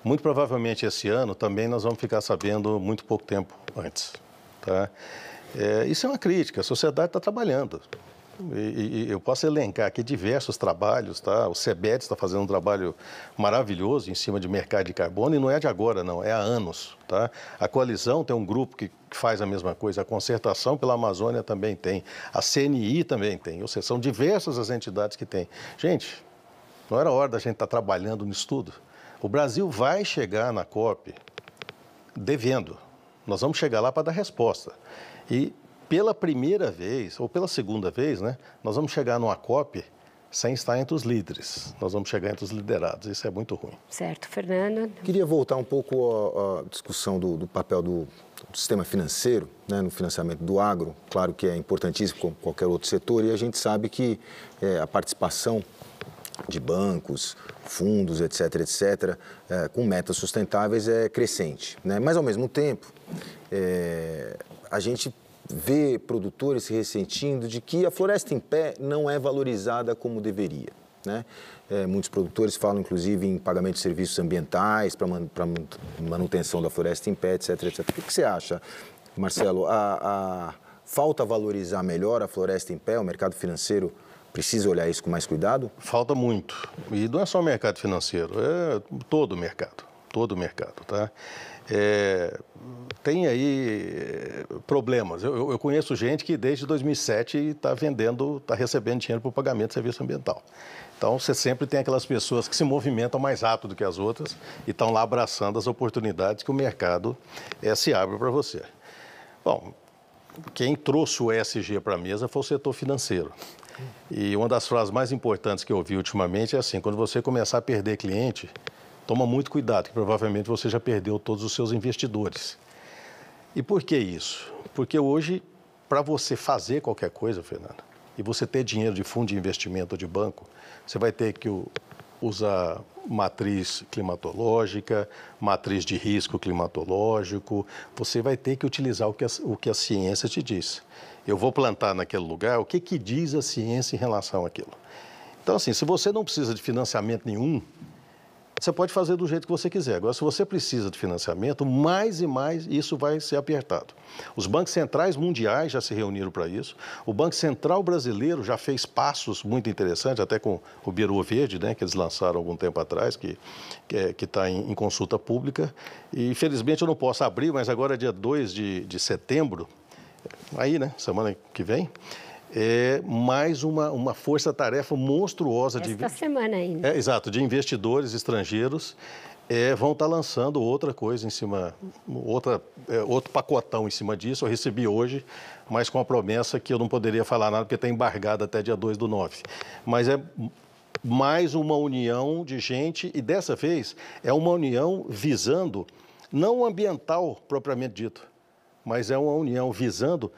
Muito provavelmente esse ano também nós vamos ficar sabendo muito pouco tempo antes. Tá? É, isso é uma crítica, a sociedade está trabalhando. E, e, eu posso elencar aqui diversos trabalhos, tá? O CEBET está fazendo um trabalho maravilhoso em cima de mercado de carbono e não é de agora, não, é há anos, tá? A coalizão tem um grupo que, faz a mesma coisa, a concertação pela Amazônia também tem, a CNI também tem, ou seja, são diversas as entidades que têm. Gente, não era hora da gente estar tá trabalhando nisso tudo. O Brasil vai chegar na COP devendo. Nós vamos chegar lá para dar resposta. E pela primeira vez, ou pela segunda vez, né, nós vamos chegar numa COP sem estar entre os líderes. Nós vamos chegar entre os liderados. Isso é muito ruim. Certo, Fernando. Queria voltar um pouco à, discussão do, do papel do, do, sistema financeiro né, no financiamento do agro. Claro que é importantíssimo como qualquer outro setor e a gente sabe que é, a participação de bancos, fundos, etc., etc., é, com metas sustentáveis é crescente. Né? Mas, ao mesmo tempo, é, a gente vê produtores se ressentindo de que a floresta em pé não é valorizada como deveria. Né? É, muitos produtores falam, inclusive, em pagamento de serviços ambientais para man, manutenção da floresta em pé, etc. etc. O que, que você acha, Marcelo? A, a, falta valorizar melhor a floresta em pé, o mercado financeiro precisa olhar isso com mais cuidado? Falta muito. E não é só o mercado financeiro, é todo o mercado. Todo o mercado, tá? É, tem aí é, problemas. Eu, eu, conheço gente que desde 2007 está vendendo, está recebendo dinheiro para o pagamento de serviço ambiental. Então, você sempre tem aquelas pessoas que se movimentam mais rápido que as outras e estão lá abraçando as oportunidades que o mercado é, se abre para você. Bom, quem trouxe o ESG para a mesa foi o setor financeiro. E uma das frases mais importantes que eu ouvi ultimamente é assim: quando você começar a perder cliente, toma muito cuidado, que provavelmente você já perdeu todos os seus investidores. E por que isso? Porque hoje, para você fazer qualquer coisa, Fernanda, e você ter dinheiro de fundo de investimento de banco, você vai ter que usar matriz climatológica, matriz de risco climatológico, você vai ter que utilizar o que a, o que a ciência te diz. Eu vou plantar naquele lugar, o que, que diz a ciência em relação àquilo? Então, assim, se você não precisa de financiamento nenhum, você pode fazer do jeito que você quiser. Agora, se você precisa de financiamento, mais e mais isso vai ser apertado. Os bancos centrais mundiais já se reuniram para isso. O Banco Central brasileiro já fez passos muito interessantes, até com o Biru Verde, né, que eles lançaram algum tempo atrás, que está que tá em, em, consulta pública. E, infelizmente, eu não posso abrir, mas agora, é dia 2 de, de setembro, aí, né, semana que vem, é mais uma, uma força-tarefa monstruosa Esta de. semana ainda. É, exato, de investidores estrangeiros. É, vão estar tá lançando outra coisa em cima, outra, é, outro pacotão em cima disso. Eu recebi hoje, mas com a promessa que eu não poderia falar nada, porque está embargado até dia 2 do 9. Mas é mais uma união de gente, e dessa vez é uma união visando, não o ambiental propriamente dito, mas é uma união visando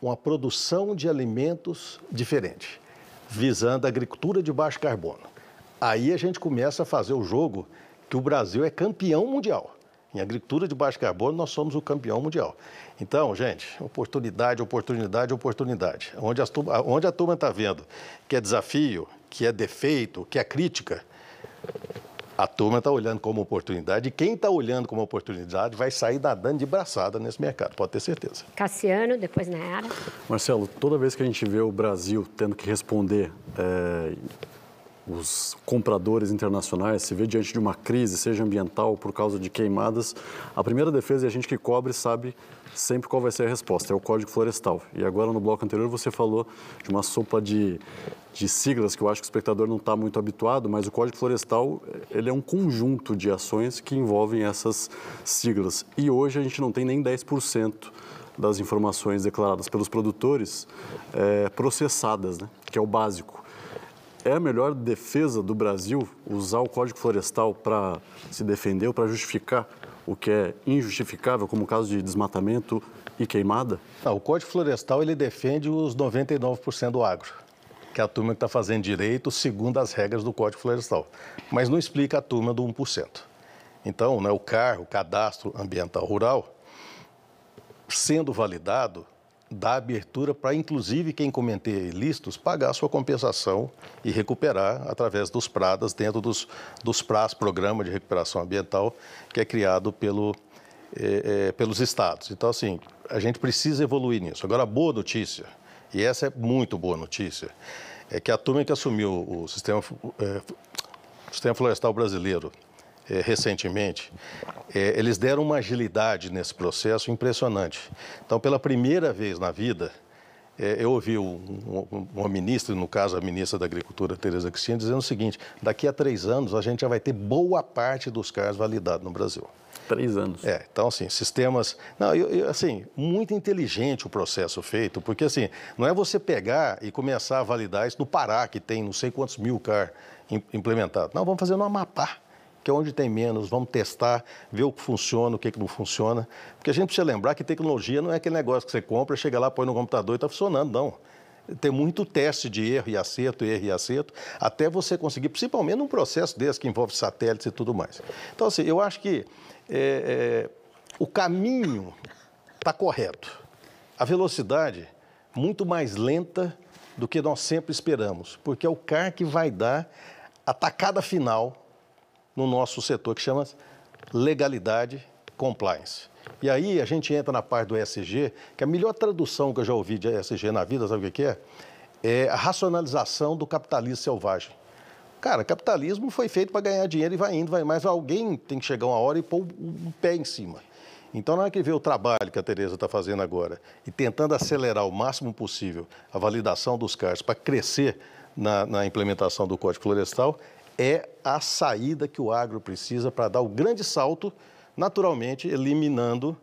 uma produção de alimentos diferente, visando a agricultura de baixo carbono. Aí a gente começa a fazer o jogo que o Brasil é campeão mundial. Em agricultura de baixo carbono, nós somos o campeão mundial. Então, gente, oportunidade, oportunidade, oportunidade. Onde, as, onde a turma está vendo que é desafio, que é defeito, que é crítica, a turma está olhando como oportunidade e quem está olhando como oportunidade vai sair nadando de braçada nesse mercado, pode ter certeza. Cassiano, depois na era. Marcelo, toda vez que a gente vê o Brasil tendo que responder é, os compradores internacionais, se vê diante de uma crise, seja ambiental por causa de queimadas, a primeira defesa é a gente que cobre sabe sempre qual vai ser a resposta, é o Código Florestal. E agora no bloco anterior você falou de uma sopa de, de siglas que eu acho que o espectador não está muito habituado, mas o Código Florestal ele é um conjunto de ações que envolvem essas siglas. E hoje a gente não tem nem 10% das informações declaradas pelos produtores é, processadas, né? que é o básico. É a melhor defesa do Brasil usar o Código Florestal para se defender ou para justificar o que é injustificável, como o caso de desmatamento e queimada? O Código Florestal ele defende os 99% do agro, que é a turma que está fazendo direito segundo as regras do Código Florestal, mas não explica a turma do 1%. Então, né, o CAR, o Cadastro Ambiental Rural, sendo validado, dá abertura para, inclusive, quem cometer ilícitos pagar a sua compensação e recuperar através dos PRADAS, dentro dos, dos PRAS, Programa de Recuperação Ambiental, que é criado pelo, é, é, pelos estados. Então, assim, a gente precisa evoluir nisso. Agora, a boa notícia, e essa é muito boa notícia, é que a turma que assumiu o sistema, é, o sistema florestal brasileiro é, recentemente, é, eles deram uma agilidade nesse processo impressionante. Então, pela primeira vez na vida, é, eu ouvi um, um, uma ministra, no caso a ministra da Agricultura, Tereza Cristina, dizendo o seguinte: daqui a três anos a gente já vai ter boa parte dos CARs validados no Brasil. Três anos. É, então assim, sistemas... Não, eu, eu, assim, muito inteligente o processo feito, porque assim, não é você pegar e começar a validar isso no Pará, que tem não sei quantos mil CAR implementados. Não, vamos fazer no Amapá que é onde tem menos, vamos testar, ver o que funciona, o que, que não funciona. Porque a gente precisa lembrar que tecnologia não é aquele negócio que você compra, chega lá, põe no computador e está funcionando, não. Tem muito teste de erro e acerto, erro e acerto, até você conseguir, principalmente num processo desse que envolve satélites e tudo mais. Então, assim, eu acho que é, é, o caminho está correto. A velocidade muito mais lenta do que nós sempre esperamos, porque é o CAR que vai dar a tacada final no nosso setor, que chama legalidade compliance. E aí a gente entra na parte do ESG, que a melhor tradução que eu já ouvi de ESG na vida, sabe o que é? É a racionalização do capitalismo selvagem. Cara, capitalismo foi feito para ganhar dinheiro e vai indo, vai mais. Alguém tem que chegar uma hora e pôr o pé em cima. Então, na hora que vê o trabalho que a Tereza está fazendo agora e tentando acelerar o máximo possível a validação dos CARs para crescer na, na implementação do Código Florestal, é a saída que o agro precisa para dar o grande salto, naturalmente eliminando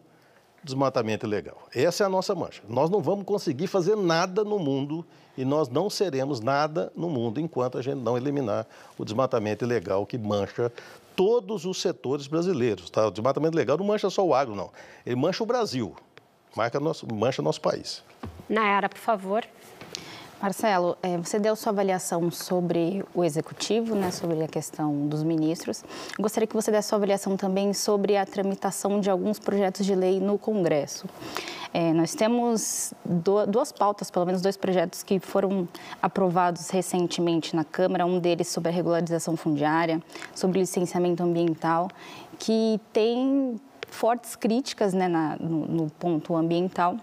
desmatamento ilegal. Essa é a nossa mancha. Nós não vamos conseguir fazer nada no mundo e nós não seremos nada no mundo enquanto a gente não eliminar o desmatamento ilegal que mancha todos os setores brasileiros. Tá? O desmatamento ilegal não mancha só o agro, não. Ele mancha o Brasil, marca nosso, mancha nosso país. Nayara, por favor. Marcelo, é, você deu sua avaliação sobre o executivo, né, sobre a questão dos ministros. Gostaria que você desse sua avaliação também sobre a tramitação de alguns projetos de lei no Congresso. É, nós temos duas pautas, pelo menos dois projetos que foram aprovados recentemente na Câmara. Um deles sobre a regularização fundiária, sobre licenciamento ambiental, que tem fortes críticas né, na, no, no ponto ambiental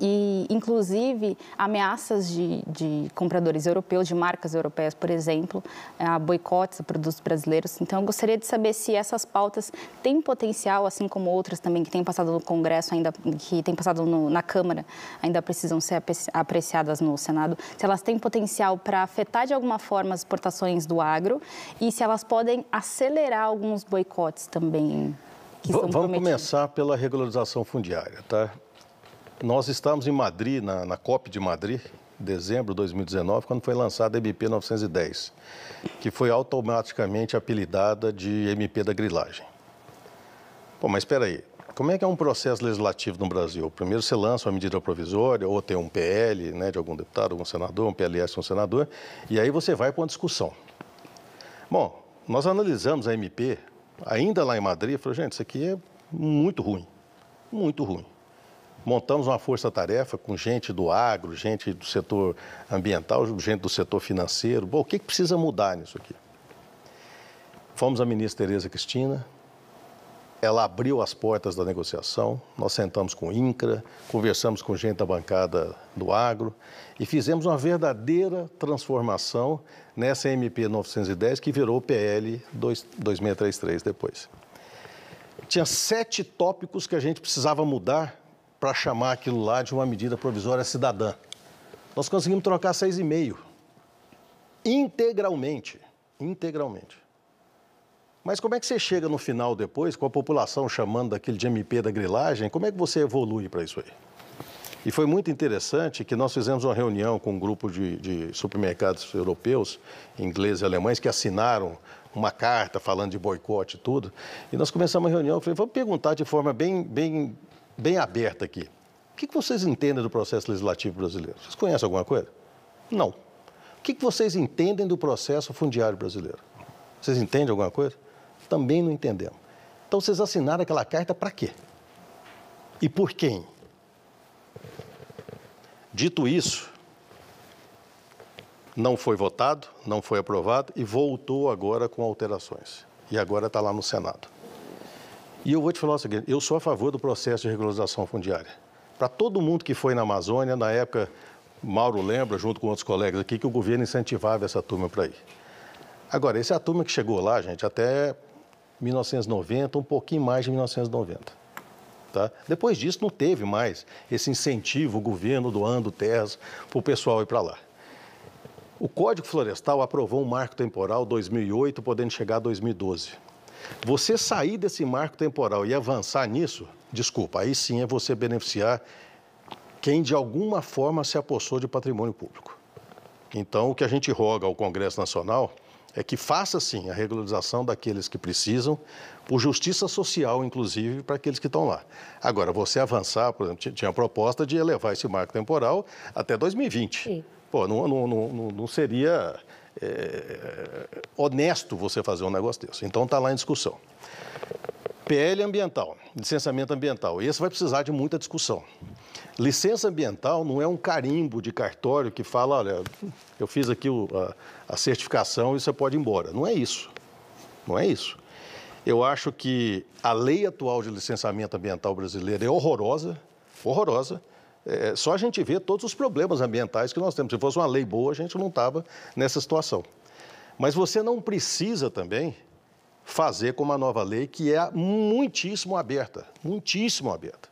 e, inclusive, ameaças de, de, compradores europeus, de marcas europeias, por exemplo, a boicotes a produtos brasileiros. Então, eu gostaria de saber se essas pautas têm potencial, assim como outras também que têm passado no Congresso, ainda que têm passado no, na Câmara, ainda precisam ser apreciadas no Senado, se elas têm potencial para afetar de alguma forma as exportações do agro e se elas podem acelerar alguns boicotes também. Que Vamos começar pela regularização fundiária, tá? Nós estávamos em Madrid, na, na COP de Madrid, dezembro de 2019, quando foi lançada a MP 910, que foi automaticamente apelidada de MP da grilagem. Pô, mas espera aí, como é que é um processo legislativo no Brasil? Primeiro você lança uma medida provisória, ou tem um PL né, de algum deputado, algum senador, um PLS de um senador, e aí você vai para uma discussão. Bom, nós analisamos a MP, ainda lá em Madrid, e falamos, gente, isso aqui é muito ruim, muito ruim. Montamos uma força-tarefa com gente do agro, gente do setor ambiental, gente do setor financeiro. Bom, o que, que precisa mudar nisso aqui? Fomos à ministra Tereza Cristina, ela abriu as portas da negociação, nós sentamos com o INCRA, conversamos com gente da bancada do agro e fizemos uma verdadeira transformação nessa MP 910 que virou PL 2633 depois. Tinha sete tópicos que a gente precisava mudar para chamar aquilo lá de uma medida provisória cidadã. Nós conseguimos trocar 6,5. Integralmente. Integralmente. Mas como é que você chega no final depois, com a população chamando daquele de MP da grilagem, como é que você evolui para isso aí? E foi muito interessante que nós fizemos uma reunião com um grupo de, de supermercados europeus, ingleses e alemães, que assinaram uma carta falando de boicote e tudo. E nós começamos a reunião, eu falei, vamos perguntar de forma bem, bem bem aberta aqui. O que vocês entendem do processo legislativo brasileiro? Vocês conhecem alguma coisa? Não. O que vocês entendem do processo fundiário brasileiro? Vocês entendem alguma coisa? Também não entendemos. Então vocês assinaram aquela carta para quê? E por quem? Dito isso, não foi votado, não foi aprovado e voltou agora com alterações. E agora está lá no Senado. E eu vou te falar o seguinte: eu sou a favor do processo de regularização fundiária. Para todo mundo que foi na Amazônia, na época, Mauro lembra, junto com outros colegas aqui, que o governo incentivava essa turma para ir. Agora, essa é a turma que chegou lá, gente, até 1990, um pouquinho mais de 1990. Tá? Depois disso, não teve mais esse incentivo, o governo doando terras para o pessoal ir para lá. O Código Florestal aprovou um marco temporal 2008, podendo chegar a 2012. Você sair desse marco temporal e avançar nisso, desculpa, aí sim é você beneficiar quem de alguma forma se apossou de patrimônio público. Então, o que a gente roga ao Congresso Nacional é que faça sim a regularização daqueles que precisam, por justiça social, inclusive, para aqueles que estão lá. Agora, você avançar, por exemplo, tinha a proposta de elevar esse marco temporal até 2020. Sim. Pô, não, não, não, não seria é, honesto você fazer um negócio desse. Então, está lá em discussão. PL ambiental, licenciamento ambiental. Esse vai precisar de muita discussão. Licença ambiental não é um carimbo de cartório que fala, olha, eu fiz aqui o, a, a certificação e você pode ir embora. Não é isso. Não é isso. Eu acho que a lei atual de licenciamento ambiental brasileira é horrorosa, horrorosa. É, só a gente vê todos os problemas ambientais que nós temos. Se fosse uma lei boa, a gente não estava nessa situação. Mas você não precisa também fazer como a nova lei, que é muitíssimo aberta, muitíssimo aberta.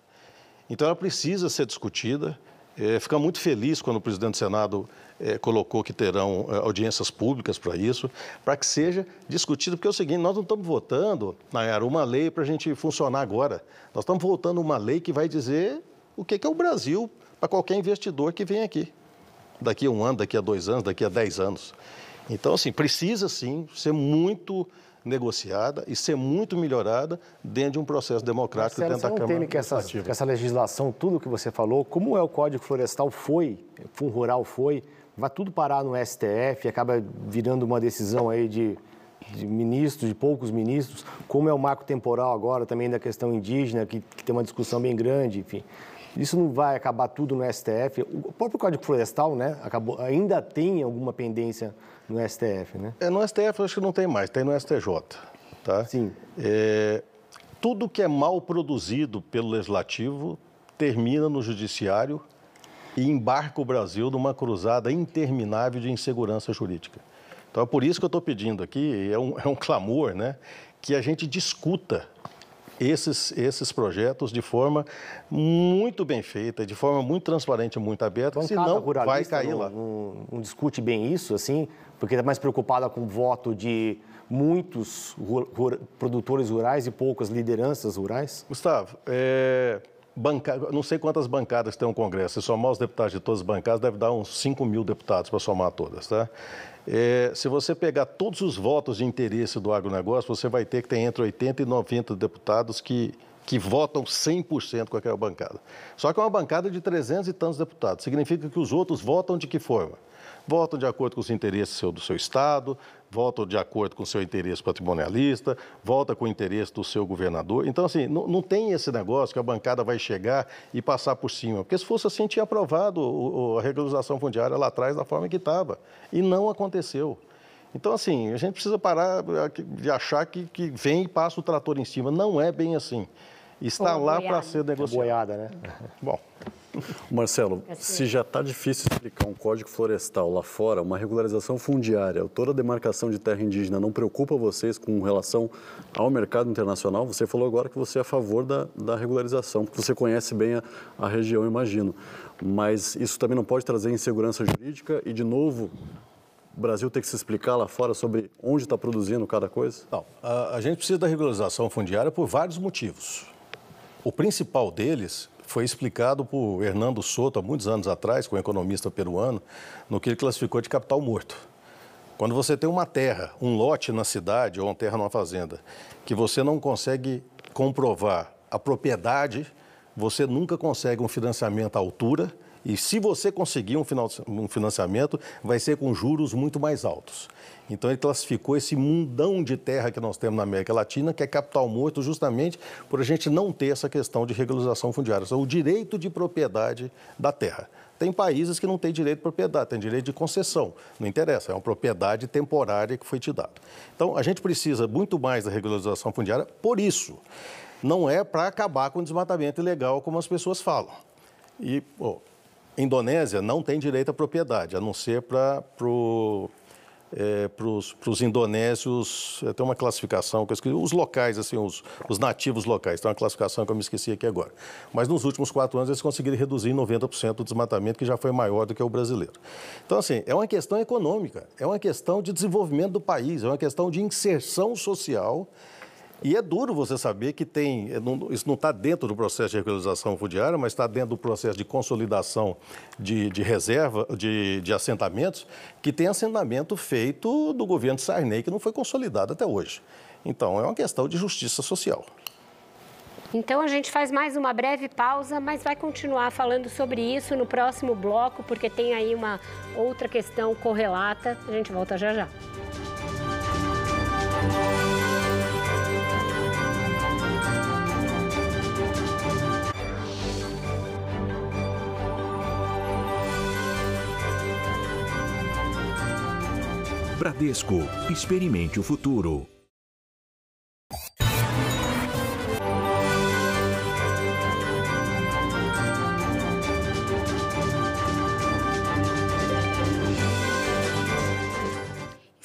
Então ela precisa ser discutida. É, fica muito feliz quando o presidente do Senado é, colocou que terão é, audiências públicas para isso, para que seja discutido, porque é o seguinte, nós não estamos votando, Nayara, uma lei para a gente funcionar agora. Nós estamos votando uma lei que vai dizer o que é o Brasil para qualquer investidor que vem aqui. Daqui a um ano, daqui a dois anos, daqui a dez anos. Então, assim, precisa sim ser muito negociada e ser muito melhorada dentro de um processo democrático Marcelo, dentro da Câmara teme que essa, que essa legislação, tudo que você falou, como é o Código Florestal foi, Fundo Rural foi, vai tudo parar no STF, acaba virando uma decisão aí de, de ministros, de poucos ministros, como é o marco temporal agora também da questão indígena, que, que tem uma discussão bem grande, enfim. Isso não vai acabar tudo no STF. O próprio Código Florestal, né, acabou, ainda tem alguma pendência no STF, né? É, no STF eu acho que não tem mais, tem no STJ, tá? Sim. É, tudo que é mal produzido pelo Legislativo termina no Judiciário e embarca o Brasil numa cruzada interminável de insegurança jurídica. Então é por isso que eu estou pedindo aqui, é um, é um clamor, né, que a gente discuta esses, esses projetos de forma muito bem feita, de forma muito transparente, muito aberta, senão vai cair não, lá. Não, não, discute bem isso, assim, porque está mais preocupada com o voto de muitos produtores rurais e poucas lideranças rurais? Gustavo, é, banca... não sei quantas bancadas tem um Congresso. Se somar os deputados de todas as bancadas, deve dar uns 5 mil deputados para somar todas, tá? É, se você pegar todos os votos de interesse do agronegócio, você vai ter que ter entre 80 e 90 deputados que, que votam 100% com aquela bancada. Só que é uma bancada de 300 e tantos deputados. Significa que os outros votam de que forma? votam de acordo com os interesses do seu Estado, votam de acordo com o seu interesse patrimonialista, vota com o interesse do seu governador. Então, assim, não, não, tem esse negócio que a bancada vai chegar e passar por cima. Porque se fosse assim, tinha aprovado o, a regularização fundiária lá atrás da forma que estava. E não aconteceu. Então, assim, a gente precisa parar de achar que, que vem e passa o trator em cima. Não é bem assim. Está lá para ser negociado. É boiada, né? Bom. Marcelo, se já está difícil explicar um código florestal lá fora, uma regularização fundiária, toda a demarcação de terra indígena não preocupa vocês com relação ao mercado internacional? Você falou agora que você é a favor da, da regularização, porque você conhece bem a, a região, imagino. Mas isso também não pode trazer insegurança jurídica e, de novo, o Brasil ter que se explicar lá fora sobre onde está produzindo cada coisa? Não, a, a gente precisa da regularização fundiária por vários motivos. O principal deles foi explicado por Hernando Soto há muitos anos atrás, com um economista peruano, no que ele classificou de capital morto. Quando você tem uma terra, um lote na cidade ou uma terra numa fazenda, que você não consegue comprovar a propriedade, você nunca consegue um financiamento à altura e se você conseguir um financiamento, vai ser com juros muito mais altos. Então ele classificou esse mundão de terra que nós temos na América Latina, que é capital morto, justamente por a gente não ter essa questão de regularização fundiária, o direito de propriedade da terra. Tem países que não têm direito de propriedade, tem direito de concessão. Não interessa, é uma propriedade temporária que foi te dada. Então, a gente precisa muito mais da regularização fundiária por isso. Não é para acabar com o desmatamento ilegal, como as pessoas falam. E, pô, Indonésia não tem direito à propriedade, a não ser para é, para os indonésios, é, tem uma classificação, que esqueci, os locais, assim, os, os, nativos locais, tem uma classificação que eu me esqueci aqui agora. Mas nos últimos quatro anos eles conseguiram reduzir em 90% o desmatamento, que já foi maior do que o brasileiro. Então, assim, é uma questão econômica, é uma questão de desenvolvimento do país, é uma questão de inserção social E é duro você saber que tem, é, isso não está dentro do processo de regularização fundiária, mas está dentro do processo de consolidação de, de reserva, de, de, assentamentos, que tem assentamento feito do governo Sarney, que não foi consolidado até hoje. Então, é uma questão de justiça social. Então a gente faz mais uma breve pausa, mas vai continuar falando sobre isso no próximo bloco, porque tem aí uma outra questão correlata. A gente volta já já. Bradesco, experimente o futuro.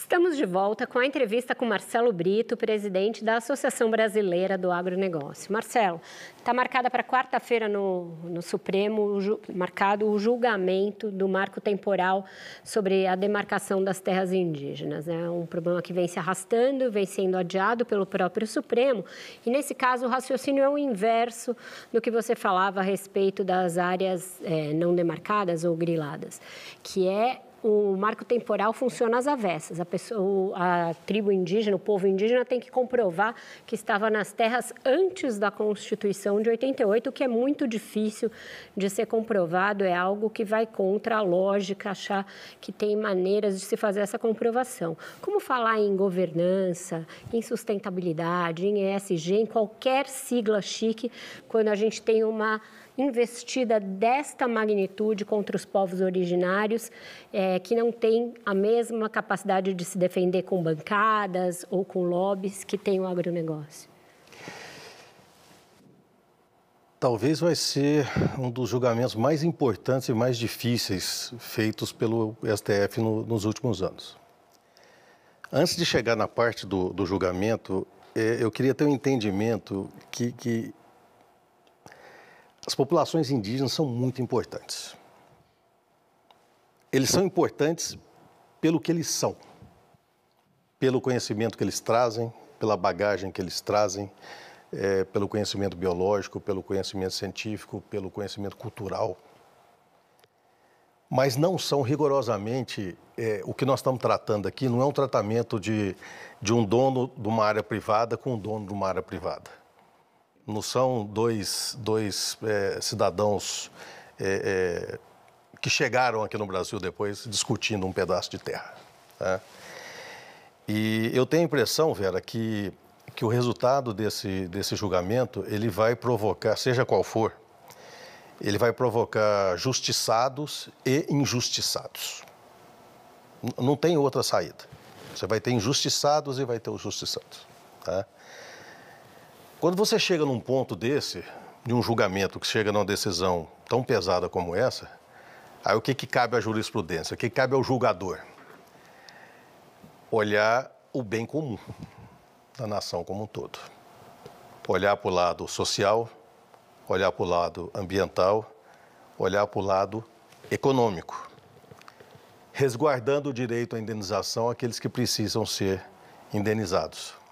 Estamos de volta com a entrevista com Marcelo Brito, presidente da Associação Brasileira do Agronegócio. Marcelo, está marcada para quarta-feira no, no, Supremo, marcado o julgamento do marco temporal sobre a demarcação das terras indígenas. É um problema que vem se arrastando, vem sendo adiado pelo próprio Supremo. E, nesse caso, o raciocínio é o inverso do que você falava a respeito das áreas é, não demarcadas ou griladas, que é o marco temporal funciona às avessas. A, pessoa, a tribo indígena, o povo indígena tem que comprovar que estava nas terras antes da Constituição de 88, o que é muito difícil de ser comprovado, é algo que vai contra a lógica, achar que tem maneiras de se fazer essa comprovação. Como falar em governança, em sustentabilidade, em ESG, em qualquer sigla chique, quando a gente tem uma investida desta magnitude contra os povos originários, é, que não têm a mesma capacidade de se defender com bancadas ou com lobbies que tem o agronegócio? Talvez vai ser um dos julgamentos mais importantes e mais difíceis feitos pelo STF no, nos últimos anos. Antes de chegar na parte do, do julgamento, é, eu queria ter um entendimento que, que as populações indígenas são muito importantes. Eles são importantes pelo que eles são, pelo conhecimento que eles trazem, pela bagagem que eles trazem, é, pelo conhecimento biológico, pelo conhecimento científico, pelo conhecimento cultural. Mas não são rigorosamente. É, o que nós estamos tratando aqui não é um tratamento de, de um dono de uma área privada com um dono de uma área privada não são dois, dois é, cidadãos é, é, que chegaram aqui no Brasil depois discutindo um pedaço de terra. Né? E eu tenho a impressão, Vera, que, que o resultado desse, desse julgamento ele vai provocar, seja qual for, ele vai provocar justiçados e injustiçados. Não tem outra saída. Você vai ter injustiçados e vai ter os justiçados. Tá? Quando você chega num ponto desse, de um julgamento que chega numa decisão tão pesada como essa, aí o que, que cabe à jurisprudência? O que cabe ao julgador? Olhar o bem comum da nação como um todo. Olhar para o lado social, olhar para o lado ambiental, olhar para o lado econômico, resguardando o direito à indenização àqueles que precisam ser indenizados.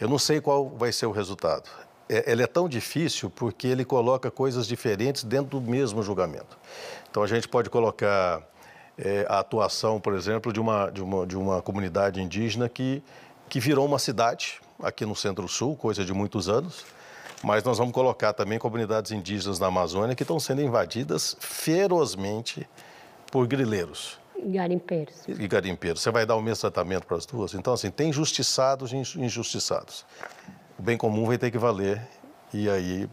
Eu não sei qual vai ser o resultado. É, ele é tão difícil porque ele coloca coisas diferentes dentro do mesmo julgamento. Então a gente pode colocar é, a atuação, por exemplo, de uma, de uma, de uma comunidade indígena que, que virou uma cidade aqui no Centro-Sul, coisa de muitos anos. Mas nós vamos colocar também comunidades indígenas na Amazônia que estão sendo invadidas ferozmente por grileiros. Garimpeiros. E garimpeiros. Você vai dar o mesmo tratamento para as duas? Então, assim, tem justiçados e injustiçados. O bem comum vai ter que valer. E aí,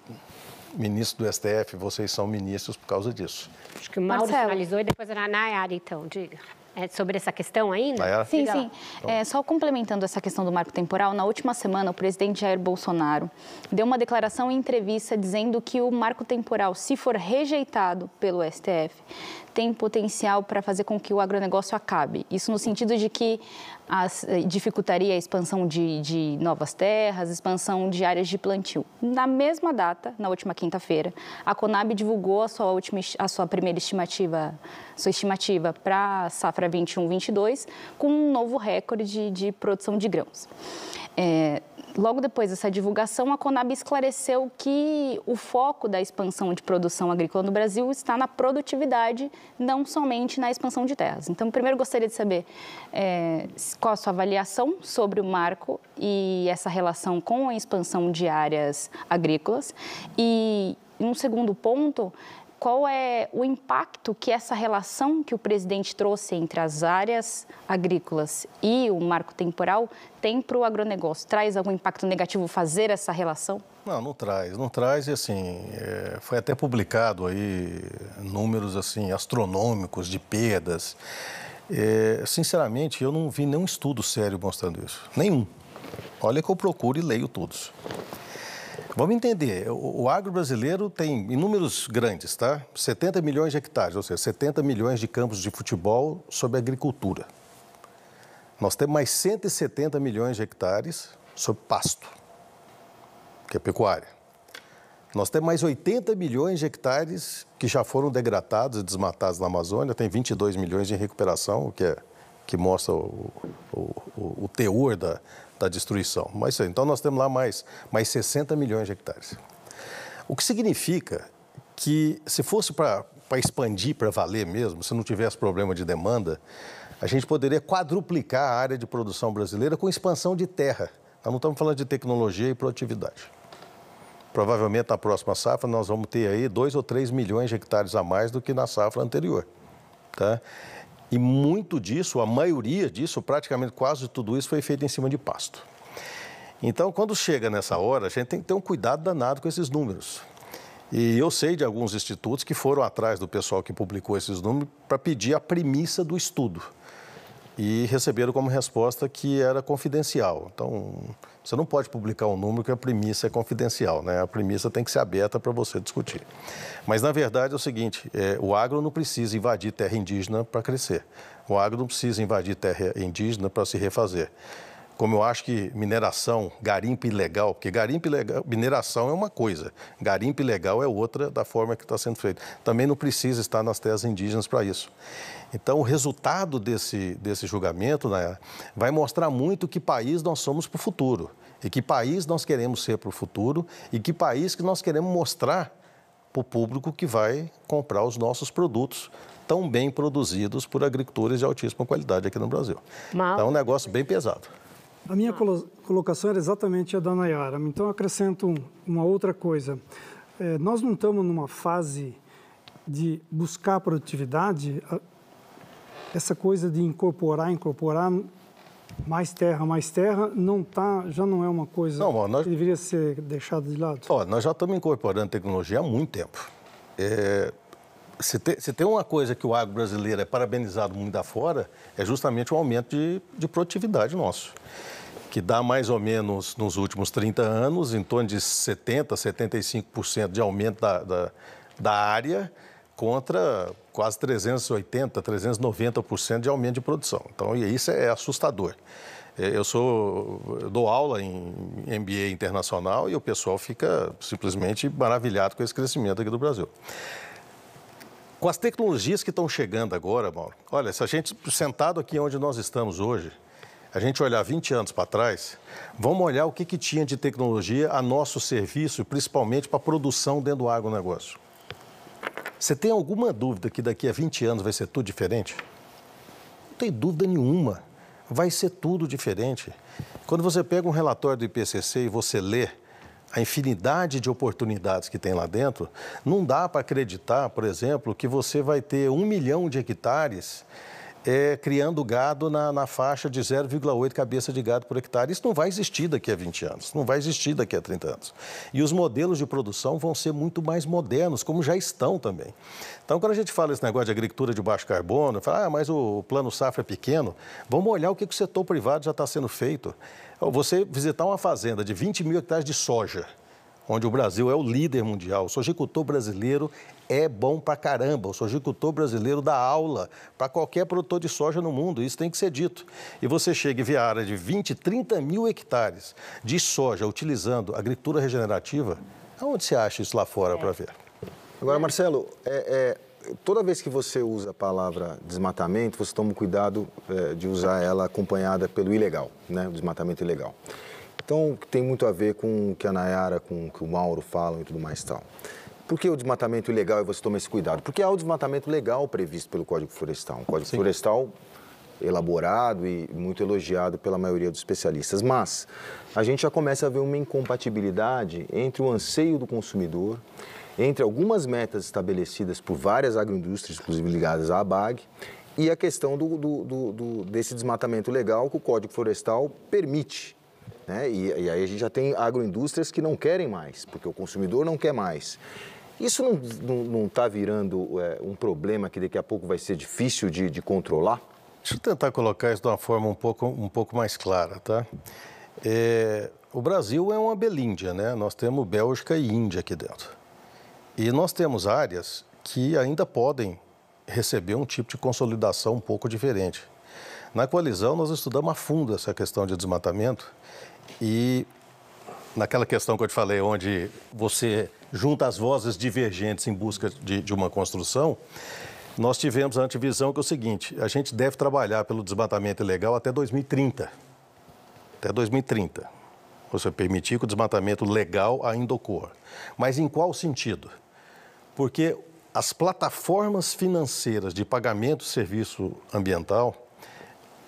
ministro do STF, vocês são ministros por causa disso. Acho que o Mauro Marcelo. finalizou e depois a Nayara, então, diga. É sobre essa questão ainda? Nayara? Sim, sim. Então. É, só complementando essa questão do marco temporal, na última semana o presidente Jair Bolsonaro deu uma declaração em entrevista dizendo que o marco temporal, se for rejeitado pelo STF, tem potencial para fazer com que o agronegócio acabe. Isso no sentido de que as, eh, dificultaria a expansão de, de novas terras, expansão de áreas de plantio. Na mesma data, na última quinta-feira, a Conab divulgou a sua, última, a sua primeira estimativa, sua estimativa para a safra 21-22, com um novo recorde de, de produção de grãos. É, logo depois dessa divulgação, a Conab esclareceu que o foco da expansão de produção agrícola no Brasil está na produtividade, não somente na expansão de terras. Então, primeiro gostaria de saber é, qual a sua avaliação sobre o marco e essa relação com a expansão de áreas agrícolas. E, um segundo ponto, qual é o impacto que essa relação que o presidente trouxe entre as áreas agrícolas e o marco temporal tem para o agronegócio? Traz algum impacto negativo fazer essa relação? Não, não traz, não traz e assim, é, foi até publicado aí números assim astronômicos de perdas. É, sinceramente, eu não vi nenhum estudo sério mostrando isso, nenhum. Olha que eu procuro e leio todos. Vamos entender, o, agro brasileiro tem inúmeros grandes, tá? 70 milhões de hectares, ou seja, 70 milhões de campos de futebol sobre agricultura. Nós temos mais 170 milhões de hectares sobre pasto, que é pecuária. Nós temos mais 80 milhões de hectares que já foram degradados e desmatados na Amazônia, tem 22 milhões de recuperação, o que, é, que mostra o, o, o, o teor da, da destruição. Mas então nós temos lá mais, mais 60 milhões de hectares. O que significa que se fosse para expandir para valer mesmo, se não tivesse problema de demanda, a gente poderia quadruplicar a área de produção brasileira com expansão de terra. Nós não estamos falando de tecnologia e produtividade. Provavelmente na próxima safra nós vamos ter aí 2 ou 3 milhões de hectares a mais do que na safra anterior. Tá? E muito disso, a maioria disso, praticamente quase tudo isso, foi feito em cima de pasto. Então, quando chega nessa hora, a gente tem que ter um cuidado danado com esses números. E eu sei de alguns institutos que foram atrás do pessoal que publicou esses números para pedir a premissa do estudo e receberam como resposta que era confidencial. Então, você não pode publicar um número que a premissa é confidencial, né? A premissa tem que ser aberta para você discutir. Mas, na verdade, é o seguinte, é, o agro não precisa invadir terra indígena para crescer. O agro não precisa invadir terra indígena para se refazer como eu acho que mineração, garimpo ilegal, porque garimpo ilegal, mineração é uma coisa, garimpo ilegal é outra da forma que está sendo feito. Também não precisa estar nas terras indígenas para isso. Então, o resultado desse, desse julgamento né, vai mostrar muito que país nós somos para o futuro, e que país nós queremos ser para o futuro, e que país que nós queremos mostrar para o público que vai comprar os nossos produtos tão bem produzidos por agricultores de altíssima qualidade aqui no Brasil. Mal. Então, é um negócio bem pesado. A minha colocação era exatamente a da Nayara, então acrescento uma outra coisa. É, nós não estamos numa fase de buscar produtividade, essa coisa de incorporar, incorporar mais terra, mais terra, não tá, já não é uma coisa não, nós... que deveria ser deixada de lado? Ó, nós já estamos incorporando tecnologia há muito tempo. É, se, tem, se, tem, uma coisa que o agro brasileiro é parabenizado muito afora, é justamente o aumento de, de produtividade nosso que dá mais ou menos nos últimos 30 anos, em torno de 70%, 75% de aumento da, da, da área, contra quase 380%, 390% de aumento de produção. Então, isso é assustador. É, eu sou, eu dou aula em MBA internacional e o pessoal fica simplesmente maravilhado com esse crescimento aqui do Brasil. Com as tecnologias que estão chegando agora, Mauro, olha, se a gente sentado aqui onde nós estamos hoje, a gente olhar 20 anos para trás, vamos olhar o que, que tinha de tecnologia a nosso serviço, principalmente para a produção dentro do agronegócio. Você tem alguma dúvida que daqui a 20 anos vai ser tudo diferente? Não tem dúvida nenhuma. Vai ser tudo diferente. Quando você pega um relatório do IPCC e você lê a infinidade de oportunidades que tem lá dentro, não dá para acreditar, por exemplo, que você vai ter um milhão de hectares é, criando gado na, na faixa de 0,8 cabeça de gado por hectare. Isso não vai existir daqui a 20 anos, não vai existir daqui a 30 anos. E os modelos de produção vão ser muito mais modernos, como já estão também. Então, quando a gente fala esse negócio de agricultura de baixo carbono, fala, ah, mas o plano safra é pequeno, vamos olhar o que o setor privado já está sendo feito. Você visitar uma fazenda de 20 mil hectares de soja, onde o Brasil é o líder mundial. O sojicultor brasileiro é bom pra caramba. O sojicultor brasileiro dá aula para qualquer produtor de soja no mundo, isso tem que ser dito. E você chega e vê a área de 20, 30 mil hectares de soja utilizando agricultura regenerativa, aonde você acha isso lá fora é. para ver? Agora, Marcelo, é, é, toda vez que você usa a palavra desmatamento, você toma cuidado é, de usar ela acompanhada pelo ilegal, né? o desmatamento ilegal. Então, tem muito a ver com o que a Nayara, com o que o Mauro falam e tudo mais tal. Por que o desmatamento ilegal e você toma esse cuidado? Porque há o desmatamento legal previsto pelo Código Florestal. Um Código Sim. Florestal elaborado e muito elogiado pela maioria dos especialistas. Mas a gente já começa a ver uma incompatibilidade entre o anseio do consumidor, entre algumas metas estabelecidas por várias agroindústrias, inclusive ligadas à ABAG, e a questão do, do, do, desse desmatamento legal que o Código Florestal permite. Né? E, e aí a gente já tem agroindústrias que não querem mais, porque o consumidor não quer mais. Isso não está virando é, um problema que daqui a pouco vai ser difícil de, de controlar? Deixa eu tentar colocar isso de uma forma um pouco, um pouco mais clara, tá? É, o Brasil é uma belíndia, né? Nós temos Bélgica e Índia aqui dentro. E nós temos áreas que ainda podem receber um tipo de consolidação um pouco diferente. Na coalizão, nós estudamos a fundo essa questão de desmatamento e naquela questão que eu te falei, onde você junta as vozes divergentes em busca de, de uma construção, nós tivemos a antevisão que é o seguinte: a gente deve trabalhar pelo desmatamento ilegal até 2030. Até 2030. Você permitir que o desmatamento legal ainda ocorra. Mas em qual sentido? Porque as plataformas financeiras de pagamento de serviço ambiental,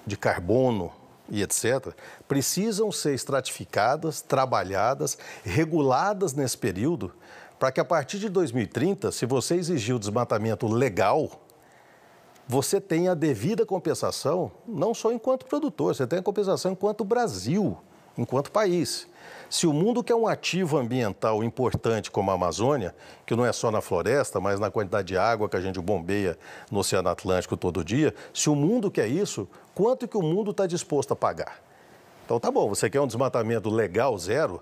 de carbono e etc., precisam ser estratificadas, trabalhadas, reguladas nesse período para que a partir de 2030, se você exigir o desmatamento legal, você tenha a devida compensação, não só enquanto produtor, você tem a compensação enquanto Brasil, enquanto país. Se o mundo quer um ativo ambiental importante como a Amazônia, que não é só na floresta, mas na quantidade de água que a gente bombeia no Oceano Atlântico todo dia, se o mundo quer isso, quanto que o mundo está disposto a pagar? Então tá bom, você quer um desmatamento legal, zero,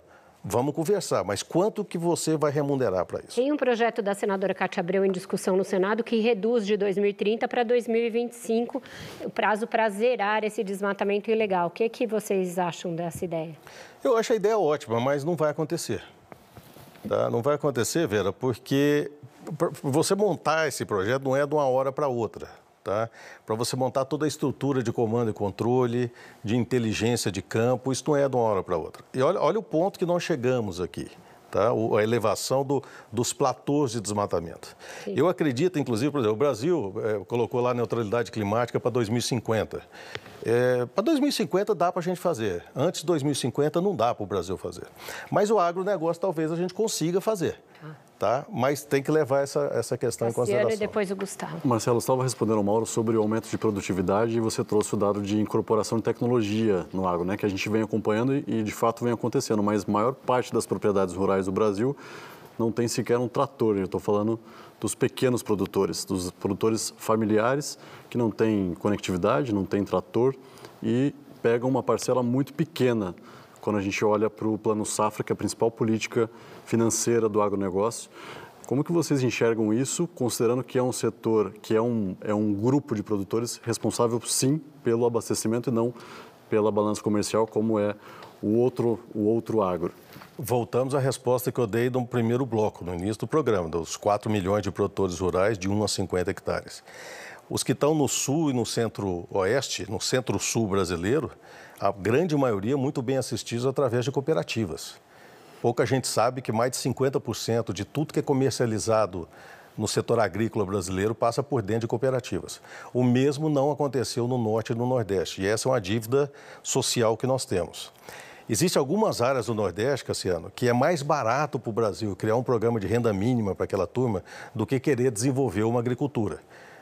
Vamos conversar, mas quanto que você vai remunerar para isso? Tem um projeto da senadora Cátia Abreu em discussão no Senado que reduz de 2030 para 2025 o prazo para zerar esse desmatamento ilegal. O que, que vocês acham dessa ideia? Eu acho a ideia ótima, mas não vai acontecer. Tá? Não vai acontecer, Vera, porque você montar esse projeto não é de uma hora para outra tá? para você montar toda a estrutura de comando e controle, de inteligência de campo, isso não é de uma hora para outra. E olha, olha o ponto que nós chegamos aqui. Tá? a elevação do, dos platôs de desmatamento. Sim. Eu acredito, inclusive, por exemplo, o Brasil é, colocou lá a neutralidade climática para 2050. É, para 2050 dá para a gente fazer. Antes de 2050 não dá para o Brasil fazer. Mas o agronegócio talvez a gente consiga fazer. Tá? Mas tem que levar essa, essa questão Cassiano em consideração. e depois o Gustavo. Marcelo, estava respondendo ao Mauro sobre o aumento de produtividade e você trouxe o dado de incorporação de tecnologia no agro, né? Que a gente vem acompanhando e, de fato vem acontecendo, mas maior parte das propriedades rurais do Brasil não tem sequer um trator. Eu estou falando dos pequenos produtores, dos produtores familiares que não têm conectividade, não têm trator e pegam uma parcela muito pequena quando a gente olha para o Plano Safra, que é a principal política financeira do agronegócio. Como que vocês enxergam isso, considerando que é um setor, que é um, é um grupo de produtores responsável, sim, pelo abastecimento e não pela balança comercial, como é o outro, o outro agro? Voltamos à resposta que eu dei no primeiro bloco, no início do programa, dos 4 milhões de produtores rurais de 1 a 50 hectares. Os que estão no sul e no centro-oeste, no centro-sul brasileiro, a grande maioria muito bem assistidos através de cooperativas. Pouca gente sabe que mais de 50% de tudo que é comercializado no setor agrícola brasileiro passa por dentro de cooperativas. O mesmo não aconteceu no norte e no nordeste, e essa é uma dívida social que nós temos. Existem algumas áreas do Nordeste, Cassiano, que é mais barato para o Brasil criar um programa de renda mínima para aquela turma do que querer desenvolver uma agricultura.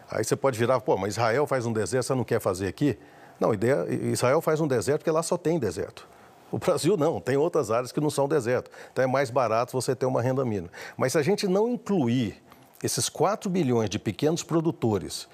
Aí você pode virar, pô, mas Israel faz um deserto, você não quer fazer aqui? Não, ideia, Israel faz um deserto porque lá só tem deserto. O Brasil não, tem outras áreas que não são deserto. Então é mais barato você ter uma renda mínima. Mas se a gente não incluir esses 4 bilhões de pequenos produtores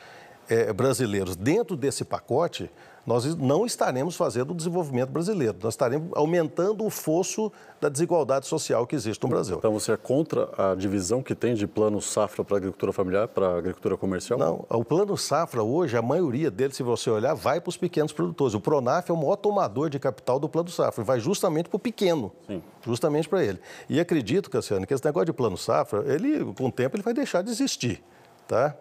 é, brasileiros dentro desse pacote, nós não estaremos fazendo o desenvolvimento brasileiro, nós estaremos aumentando o fosso da desigualdade social que existe no Brasil. Então você é contra a divisão que tem de plano safra para a agricultura familiar, para a agricultura comercial? Não, o plano safra hoje, a maioria dele, se você olhar, vai para os pequenos produtores. O Pronaf é o maior tomador de capital do plano safra, vai justamente para o pequeno, Sim. justamente para ele. E acredito, Cassiano, que esse negócio de plano safra, ele, com o tempo, ele vai deixar de existir, tá?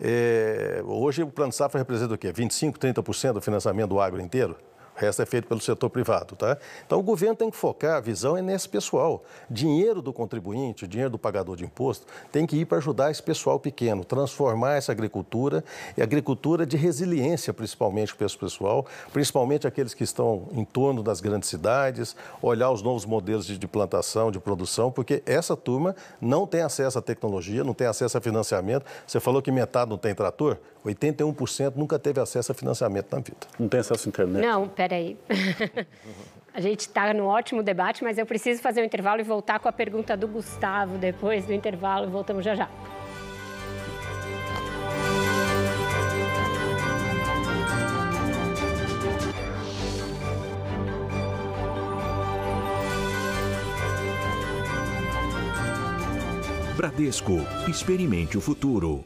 É, hoje o Plano Safra representa o quê? 25%, 30% do financiamento do agro inteiro? O resto é feito pelo setor privado, tá? Então o governo tem que focar, a visão é nesse pessoal. Dinheiro do contribuinte, dinheiro do pagador de imposto, tem que ir para ajudar esse pessoal pequeno, transformar essa agricultura e agricultura de resiliência, principalmente para esse pessoal, principalmente aqueles que estão em torno das grandes cidades, olhar os novos modelos de, de plantação, de produção, porque essa turma não tem acesso à tecnologia, não tem acesso a financiamento. Você falou que metade não tem trator? 81% nunca teve acesso a financiamento na vida. Não tem acesso à internet? Não, peraí. A gente está no ótimo debate, mas eu preciso fazer um intervalo e voltar com a pergunta do Gustavo depois do intervalo. Voltamos já já. Bradesco, experimente o futuro.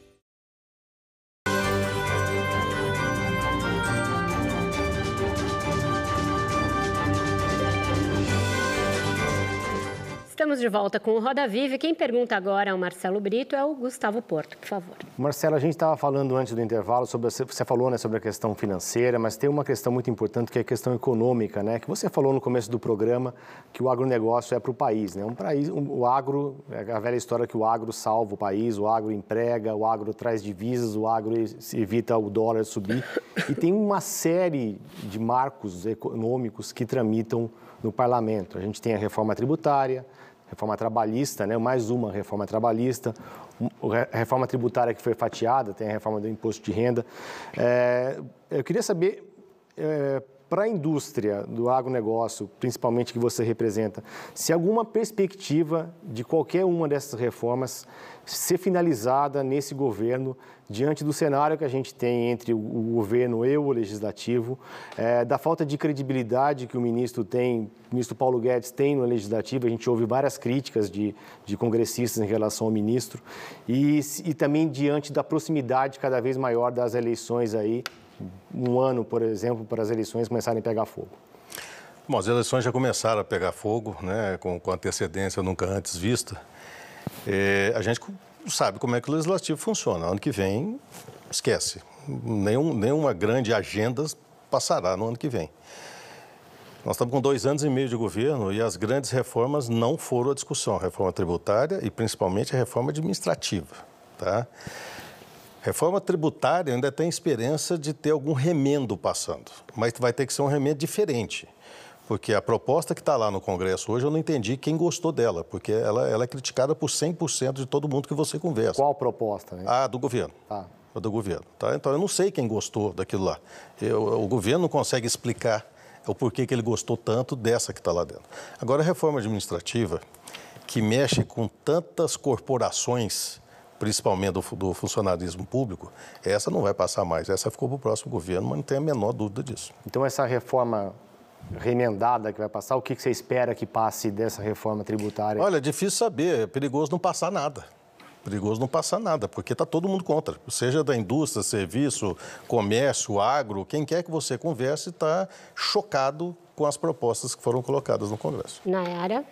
Estamos de volta com o Roda Viva. Quem pergunta agora ao Marcelo Brito é o Gustavo Porto, por favor. Marcelo, a gente estava falando antes do intervalo sobre você falou né, sobre a questão financeira, mas tem uma questão muito importante que é a questão econômica, né? Que você falou no começo do programa que o agronegócio é para o país, né? Um país, um, o agro, é a velha história que o agro salva o país, o agro emprega, o agro traz divisas, o agro evita o dólar subir e tem uma série de marcos econômicos que tramitam no parlamento. A gente tem a reforma tributária reforma trabalhista, né? mais uma reforma trabalhista, a reforma tributária que foi fatiada, tem a reforma do imposto de renda. É, eu queria saber, é, para a indústria do agronegócio, principalmente que você representa, se alguma perspectiva de qualquer uma dessas reformas ser finalizada nesse governo, diante do cenário que a gente tem entre o governo e o legislativo, é, da falta de credibilidade que o ministro tem, o ministro Paulo Guedes tem no legislativo, a gente ouve várias críticas de, de congressistas em relação ao ministro, e, e também diante da proximidade cada vez maior das eleições aí, um ano, por exemplo, para as eleições começarem a pegar fogo. Bom, as eleições já começaram a pegar fogo, né, com, com antecedência nunca antes vista. É, a gente sabe como é que o legislativo funciona. Ano que vem, esquece. Nenhum, nenhuma grande agenda passará no ano que vem. Nós estamos com dois anos e meio de governo e as grandes reformas não foram a discussão. A reforma tributária e principalmente a reforma administrativa. Tá? Reforma tributária ainda tem esperança de ter algum remendo passando, mas vai ter que ser um remendo diferente. Porque a proposta que está lá no Congresso hoje, eu não entendi quem gostou dela, porque ela, ela é criticada por 100% de todo mundo que você conversa. Qual proposta? Né? Ah, do governo. Ah. Do governo. Tá? Então, eu não sei quem gostou daquilo lá. Eu, o governo não consegue explicar o porquê que ele gostou tanto dessa que está lá dentro. Agora, a reforma administrativa, que mexe com tantas corporações, principalmente do, do funcionarismo público, essa não vai passar mais. Essa ficou para o próximo governo, mas não tem a menor dúvida disso. Então, essa reforma remendada que vai passar? O que você espera que passe dessa reforma tributária? Olha, é difícil saber, é perigoso não passar nada. Perigoso não passar nada, porque está todo mundo contra. Seja da indústria, serviço, comércio, agro, quem quer que você converse está chocado com as propostas que foram colocadas no Congresso. Nayara?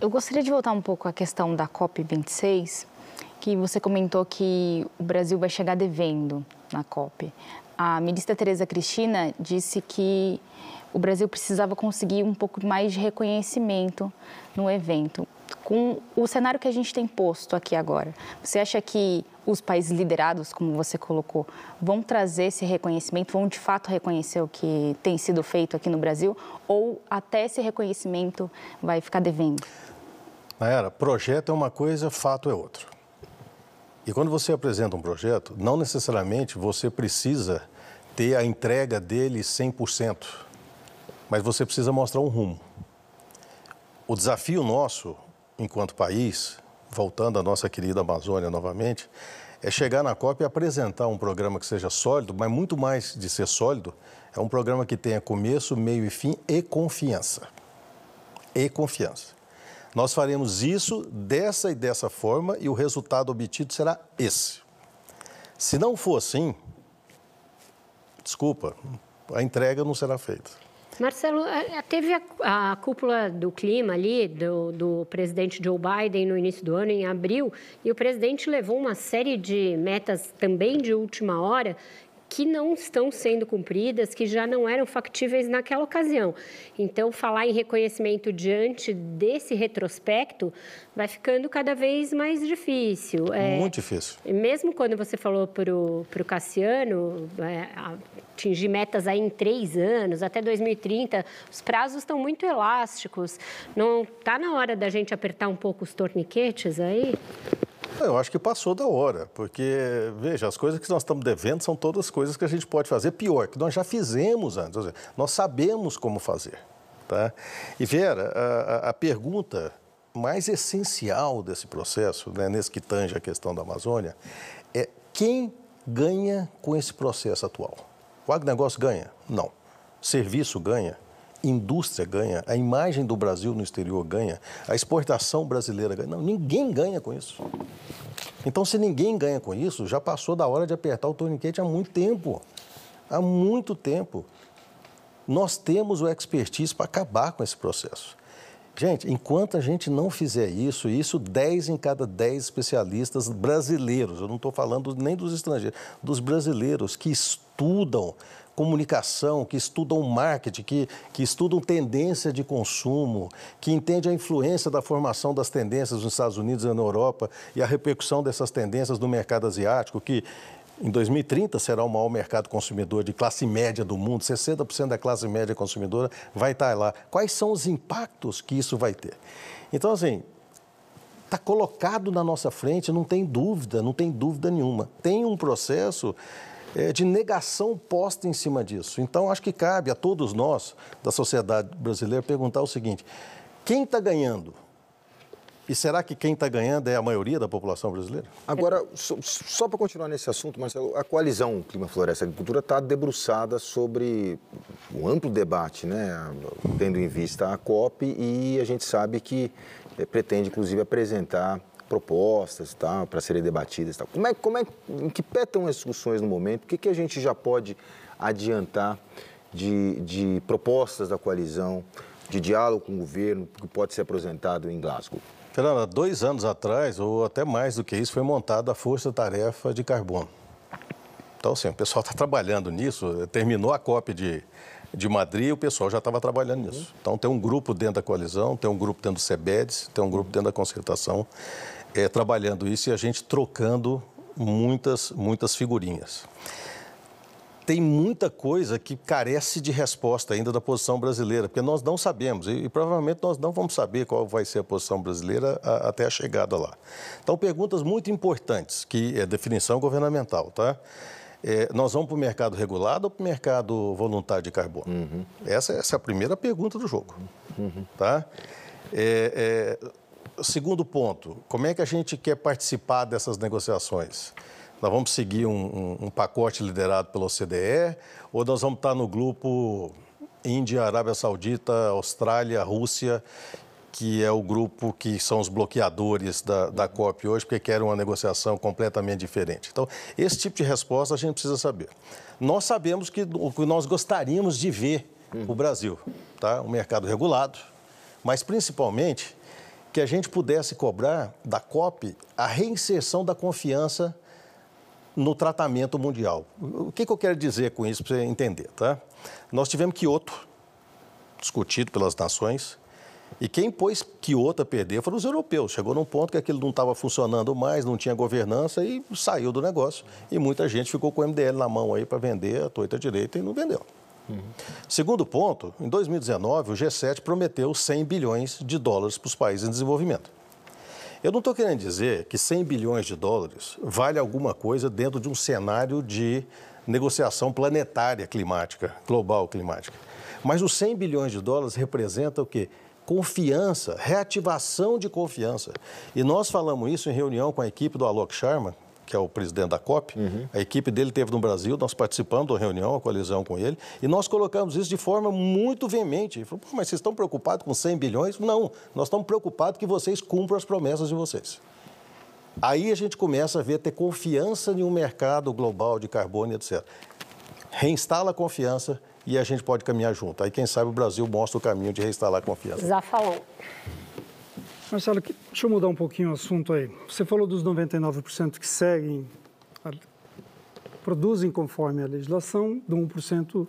Eu gostaria de voltar um pouco à questão da COP26, que você comentou que o Brasil vai chegar devendo na COP a ministra Tereza Cristina disse que o Brasil precisava conseguir um pouco mais de reconhecimento no evento. Com o cenário que a gente tem posto aqui agora, você acha que os países liderados, como você colocou, vão trazer esse reconhecimento, vão de fato reconhecer o que tem sido feito aqui no Brasil, ou até esse reconhecimento vai ficar devendo? Naira, projeto é uma coisa, fato é outro. E quando você apresenta um projeto, não necessariamente você precisa ter a entrega dele 100%, mas você precisa mostrar um rumo. O desafio nosso, enquanto país, voltando à nossa querida Amazônia novamente, é chegar na COP e apresentar um programa que seja sólido, mas muito mais de ser sólido, é um programa que tenha começo, meio e fim e confiança. E confiança. Nós faremos isso dessa e dessa forma e o resultado obtido será esse. Se não for assim, desculpa, a entrega não será feita. Marcelo, teve a, a, cúpula do clima ali, do, do, presidente Joe Biden no início do ano, em abril, e o presidente levou uma série de metas também de última hora que não estão sendo cumpridas, que já não eram factíveis naquela ocasião. Então, falar em reconhecimento diante desse retrospecto vai ficando cada vez mais difícil. É, Muito difícil. Mesmo quando você falou para o Cassiano, é, atingir metas aí em três anos, até 2030, os prazos estão muito elásticos. Não está na hora da gente apertar um pouco os torniquetes aí? Eu acho que passou da hora, porque, veja, as coisas que nós estamos devendo são todas coisas que a gente pode fazer pior, que nós já fizemos antes, nós sabemos como fazer. Tá? E, Vera, a, a pergunta mais essencial desse processo, né, nesse que tange a questão da Amazônia, é quem ganha com esse processo atual? O agronegócio ganha? Não. Serviço ganha? Indústria ganha, a imagem do Brasil no exterior ganha, a exportação brasileira ganha. Não, ninguém ganha com isso. Então, se ninguém ganha com isso, já passou da hora de apertar o torniquete há muito tempo. Há muito tempo. Nós temos o expertise para acabar com esse processo. Gente, enquanto a gente não fizer isso, isso 10 em cada 10 especialistas brasileiros, eu não estou falando nem dos estrangeiros, dos brasileiros que estudam comunicação, que estudam marketing, que, que estudam tendência de consumo, que entendem a influência da formação das tendências nos Estados Unidos e na Europa e a repercussão dessas tendências no mercado asiático, que em 2030 será o maior mercado consumidor de classe média do mundo, 60% da classe média consumidora vai estar lá. Quais são os impactos que isso vai ter? Então, assim, está colocado na nossa frente, não tem dúvida, não tem dúvida nenhuma. Tem um processo é, de negação posta em cima disso. Então, acho que cabe a todos nós, da sociedade brasileira, perguntar o seguinte: quem está ganhando? E será que quem está ganhando é a maioria da população brasileira? Agora, só, só para continuar nesse assunto, Marcelo, a coalizão Clima, Floresta Agricultura está debruçada sobre um amplo debate, né? tendo em vista a COP, e a gente sabe que é, pretende, inclusive, apresentar propostas tá, para serem debatidas. Tá. Como é, como é, em que pé estão as discussões no momento? O que, que a gente já pode adiantar de, de propostas da coalizão, de diálogo com o governo, que pode ser apresentado em Glasgow? Fernanda, dois anos atrás, ou até mais do que isso, foi montada a Força Tarefa de Carbono. Então, assim, o pessoal está trabalhando nisso, terminou a COP de, de Madrid, o pessoal já estava trabalhando nisso. Então, tem um grupo dentro da coalizão, tem um grupo dentro do CEBEDES, tem um grupo dentro da concertação é, trabalhando isso e a gente trocando muitas, muitas figurinhas. Tem muita coisa que carece de resposta ainda da posição brasileira, porque nós não sabemos e, e provavelmente nós não vamos saber qual vai ser a posição brasileira a, até a chegada lá. Então, perguntas muito importantes, que é definição governamental, tá? É, nós vamos para o mercado regulado ou para o mercado voluntário de carbono? Uhum. Essa, essa, é a primeira pergunta do jogo. Uhum. Tá? É, é, segundo ponto, como é que a gente quer participar dessas negociações? Nós vamos seguir um, um, um pacote liderado pela OCDE ou nós vamos estar no grupo Índia, Arábia Saudita, Austrália, Rússia, que é o grupo que são os bloqueadores da, da COP hoje, porque querem uma negociação completamente diferente. Então, esse tipo de resposta a gente precisa saber. Nós sabemos que o que nós gostaríamos de ver o Brasil, tá? um mercado regulado, mas principalmente que a gente pudesse cobrar da COP a reinserção da confiança no tratamento mundial. O que, que eu quero dizer com isso para você entender, tá? Nós tivemos Kyoto, discutido pelas nações, e quem pôs Kyoto a perder foram os europeus. Chegou num ponto que aquilo não estava funcionando mais, não tinha governança e saiu do negócio. E muita gente ficou com o MDL na mão aí para vender a torta direita e não vendeu. Uhum. Segundo ponto, em 2019, o G7 prometeu 100 bilhões de dólares para os países em desenvolvimento. Eu não estou querendo dizer que 100 bilhões de dólares vale alguma coisa dentro de um cenário de negociação planetária climática, global climática. Mas os 100 bilhões de dólares representam o quê? Confiança, reativação de confiança. E nós falamos isso em reunião com a equipe do Alok Sharma, que é o presidente da COP, uhum. a equipe dele teve no Brasil, nós participamos da reunião, a coalizão com ele, e nós colocamos isso de forma muito veemente. Ele falou, mas vocês estão preocupados com 100 bilhões? Não, nós estamos preocupados que vocês cumpram as promessas de vocês. Aí a gente começa a ver, ter confiança em um mercado global de carbono, etc. Reinstala a confiança e a gente pode caminhar junto. Aí, quem sabe, o Brasil mostra o caminho de reinstalar a confiança. Já falou. Marcelo, deixa eu mudar um pouquinho o assunto aí. Você falou dos 99% que seguem produzem conforme a legislação, do 1%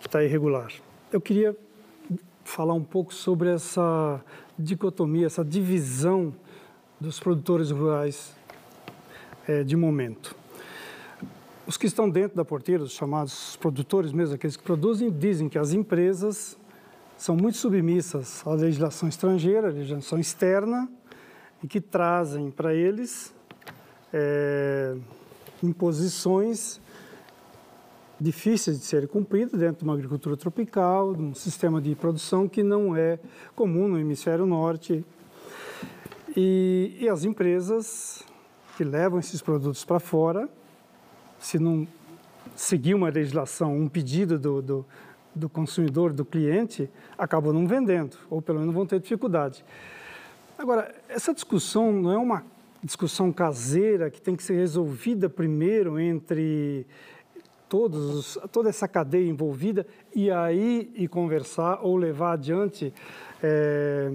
que está irregular. Eu queria falar um pouco sobre essa dicotomia, essa divisão dos produtores rurais é, de momento. Os que estão dentro da porteira, os chamados produtores mesmo, aqueles que produzem, dizem que as empresas são muito submissas à legislação estrangeira, à legislação externa, e que trazem para eles é, imposições difíceis de serem cumpridas dentro de uma agricultura tropical, de um sistema de produção que não é comum no hemisfério norte. E, e as empresas que levam esses produtos para fora se não seguir uma legislação, um pedido do, do, do consumidor, do cliente, acabam não vendendo, ou pelo menos vão ter dificuldade. Agora, essa discussão não é uma discussão caseira que tem que ser resolvida primeiro entre todos, toda essa cadeia envolvida e aí e conversar ou levar adiante é,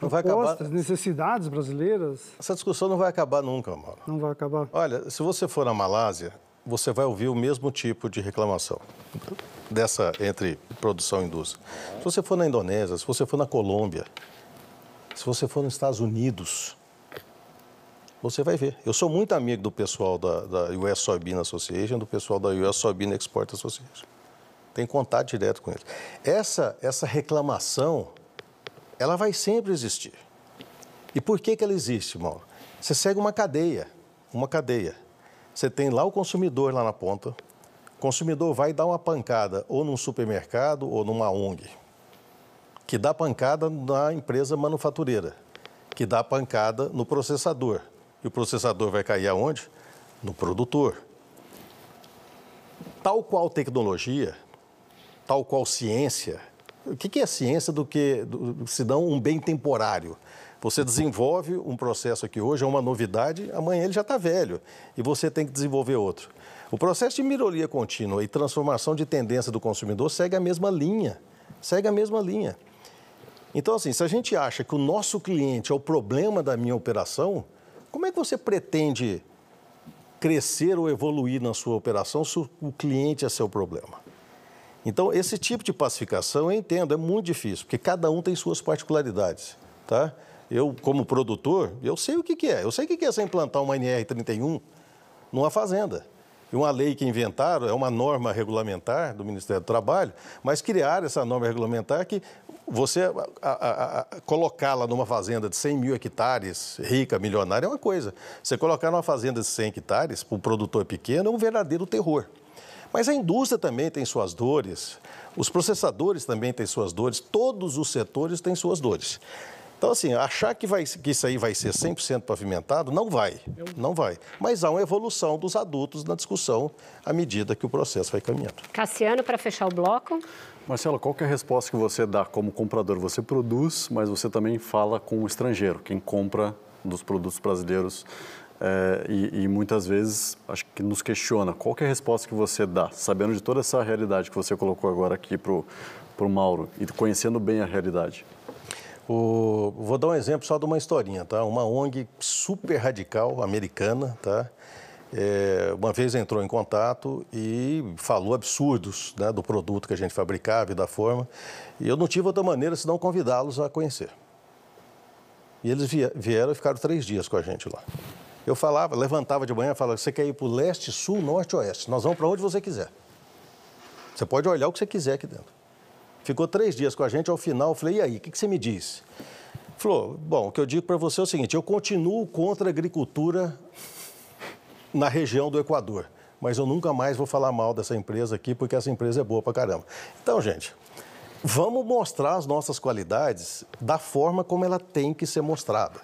acabar. necessidades brasileiras. Essa discussão não vai acabar nunca, Mauro. Não vai acabar. Olha, se você for na Malásia, você vai ouvir o mesmo tipo de reclamação dessa entre produção e indústria. Se você for na Indonésia, se você for na Colômbia, se você for nos Estados Unidos, você vai ver. Eu sou muito amigo do pessoal da, da US Soybean Association, do pessoal da US Soybean Export Association. Tenho contato direto com eles. Essa, essa reclamação ela vai sempre existir. E por que, que ela existe, Mauro? Você segue uma cadeia, uma cadeia. Você tem lá o consumidor lá na ponta, consumidor vai dar uma pancada ou num supermercado ou numa ONG, que dá pancada na empresa manufatureira, que dá pancada no processador. E o processador vai cair aonde? No produtor. Tal qual tecnologia, tal qual ciência, o que é ciência do que, se não um bem temporário? Você desenvolve um processo aqui hoje, é uma novidade, amanhã ele já está velho e você tem que desenvolver outro. O processo de melhoria contínua e transformação de tendência do consumidor segue a mesma linha, segue a mesma linha. Então, assim, se a gente acha que o nosso cliente é o problema da minha operação, como é que você pretende crescer ou evoluir na sua operação se o cliente é seu problema? Então, esse tipo de pacificação, eu entendo, é muito difícil, porque cada um tem suas particularidades, tá? Eu, como produtor, eu sei o que, que é. Eu sei o que, que é você implantar uma NR31 numa fazenda. E uma lei que inventaram é uma norma regulamentar do Ministério do Trabalho, mas criar essa norma regulamentar que você colocá-la numa fazenda de 100 mil hectares, rica, milionária, é uma coisa. Você colocar numa fazenda de 100 hectares, para um produtor pequeno, é um verdadeiro terror. Mas a indústria também tem suas dores, os processadores também têm suas dores, todos os setores têm suas dores. Então, assim, achar que, vai, que isso aí vai ser 100% pavimentado, não vai, não vai. Mas há uma evolução dos adultos na discussão à medida que o processo vai caminhando. Cassiano, para fechar o bloco. Marcelo, qual é a resposta que você dá como comprador? Você produz, mas você também fala com o estrangeiro, quem compra dos produtos brasileiros é, e, e, muitas vezes acho que nos questiona qual que é a resposta que você dá, sabendo de toda essa realidade que você colocou agora aqui para o Mauro e conhecendo bem a realidade. O, vou dar um exemplo só de uma historinha, tá? Uma ONG super radical americana, tá? É, uma vez entrou em contato e falou absurdos né, do produto que a gente fabricava e da forma. E eu não tive outra maneira senão convidá-los a conhecer. E eles vieram e ficaram três dias com a gente lá. Eu falava, levantava de manhã e falava: você quer ir para o leste, sul, norte, oeste? Nós vamos para onde você quiser. Você pode olhar o que você quiser aqui dentro. Ficou três dias com a gente, ao final eu falei: e aí, o que, que você me disse? Falou: bom, o que eu digo para você é o seguinte: eu continuo contra a agricultura na região do Equador, mas eu nunca mais vou falar mal dessa empresa aqui, porque essa empresa é boa para caramba. Então, gente, vamos mostrar as nossas qualidades da forma como ela tem que ser mostrada.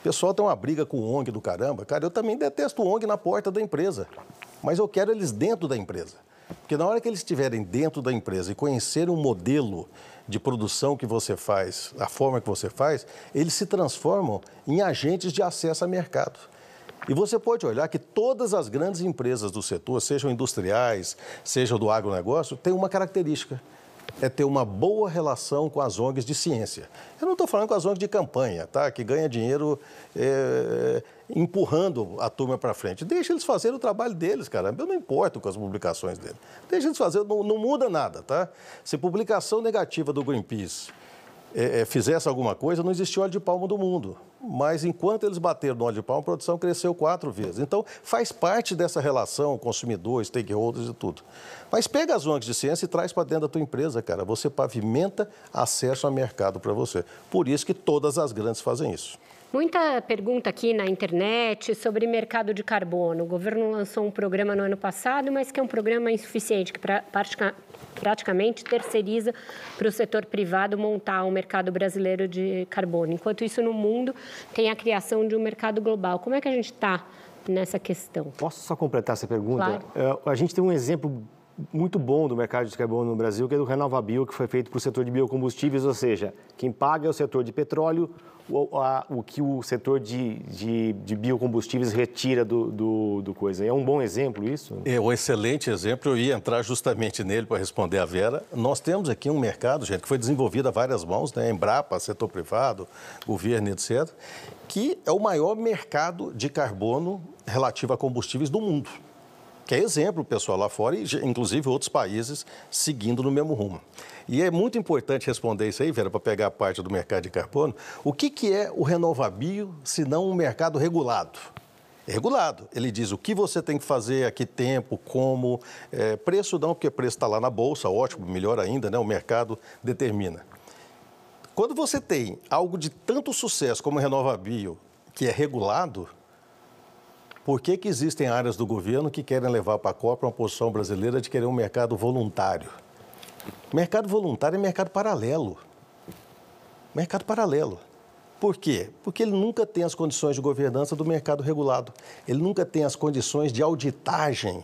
O pessoal tem uma briga com o ONG do caramba. Cara, eu também detesto o ONG na porta da empresa. Mas eu quero eles dentro da empresa. Porque na hora que eles estiverem dentro da empresa e conhecerem o modelo de produção que você faz, a forma que você faz, eles se transformam em agentes de acesso a mercado. E você pode olhar que todas as grandes empresas do setor, sejam industriais, sejam do agronegócio, têm uma característica é ter uma boa relação com as ONGs de ciência. Eu não estou falando com as ONGs de campanha, tá? que ganha dinheiro é, empurrando a turma para frente. Deixa eles fazerem o trabalho deles, cara. Eu não importo com as publicações deles. Deixa eles fazerem, não, não muda nada. Tá? Se publicação negativa do Greenpeace é, é, fizesse alguma coisa, não existia óleo de palma do mundo. Mas enquanto eles bateram no óleo de palma, a produção cresceu quatro vezes. Então, faz parte dessa relação consumidor, stakeholders e tudo. Mas pega as ONGs de ciência e traz para dentro da tua empresa, cara. Você pavimenta acesso a mercado para você. Por isso que todas as grandes fazem isso. Muita pergunta aqui na internet sobre mercado de carbono. O governo lançou um programa no ano passado, mas que é um programa insuficiente, que praticamente terceiriza para o setor privado montar um mercado brasileiro de carbono. Enquanto isso, no mundo, tem a criação de um mercado global. Como é que a gente está nessa questão? Posso só completar essa pergunta? Claro. É, a gente tem um exemplo muito bom do mercado de carbono no Brasil, que é do RenovaBio, que foi feito para o setor de biocombustíveis, ou seja, quem paga é o setor de petróleo, o, a, o que o setor de, de, de biocombustíveis retira do, do, do, coisa. É um bom exemplo isso? É um excelente exemplo. Eu ia entrar justamente nele para responder a Vera. Nós temos aqui um mercado, gente, que foi desenvolvido a várias mãos, né? Embrapa, setor privado, governo, etc., que é o maior mercado de carbono relativo a combustíveis do mundo que é exemplo pessoal lá fora e inclusive outros países seguindo no mesmo rumo. E é muito importante responder isso aí, Vera, para pegar a parte do mercado de carbono. O que, que é o renovabil, se não um mercado regulado? É regulado. Ele diz o que você tem que fazer, a que tempo, como. É, preço não, porque preço está lá na bolsa, ótimo, melhor ainda, né? o mercado determina. Quando você tem algo de tanto sucesso como o Renovabil, que é regulado, por que, que existem áreas do governo que querem levar para a Copa uma posição brasileira de querer um mercado voluntário? Mercado voluntário é mercado paralelo. Mercado paralelo. Por quê? Porque ele nunca tem as condições de governança do mercado regulado. Ele nunca tem as condições de auditagem,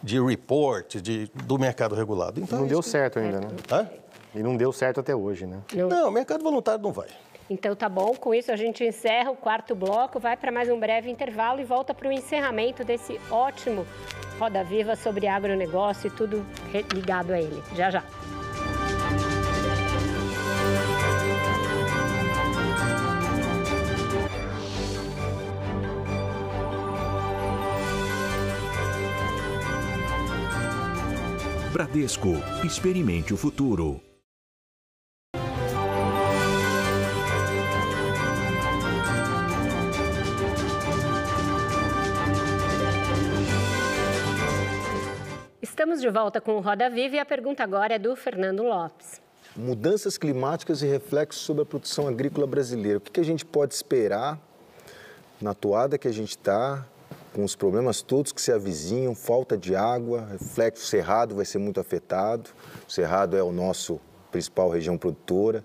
de report, de, do mercado regulado. Então, não deu certo ainda, né? Hã? E não deu certo até hoje, né? Não, não o mercado voluntário não vai. Então tá bom, com isso a gente encerra o quarto bloco, vai para mais um breve intervalo e volta para o encerramento desse ótimo Roda Viva sobre agronegócio e tudo ligado a ele. Já já. Bradesco, experimente o futuro. Estamos de volta com o Roda Viva e a pergunta agora é do Fernando Lopes. Mudanças climáticas e reflexos sobre a produção agrícola brasileira. O que a gente pode esperar na toada que a gente está, com os problemas todos que se avizinham, falta de água, reflexo Cerrado vai ser muito afetado. O Cerrado é o nosso principal região produtora.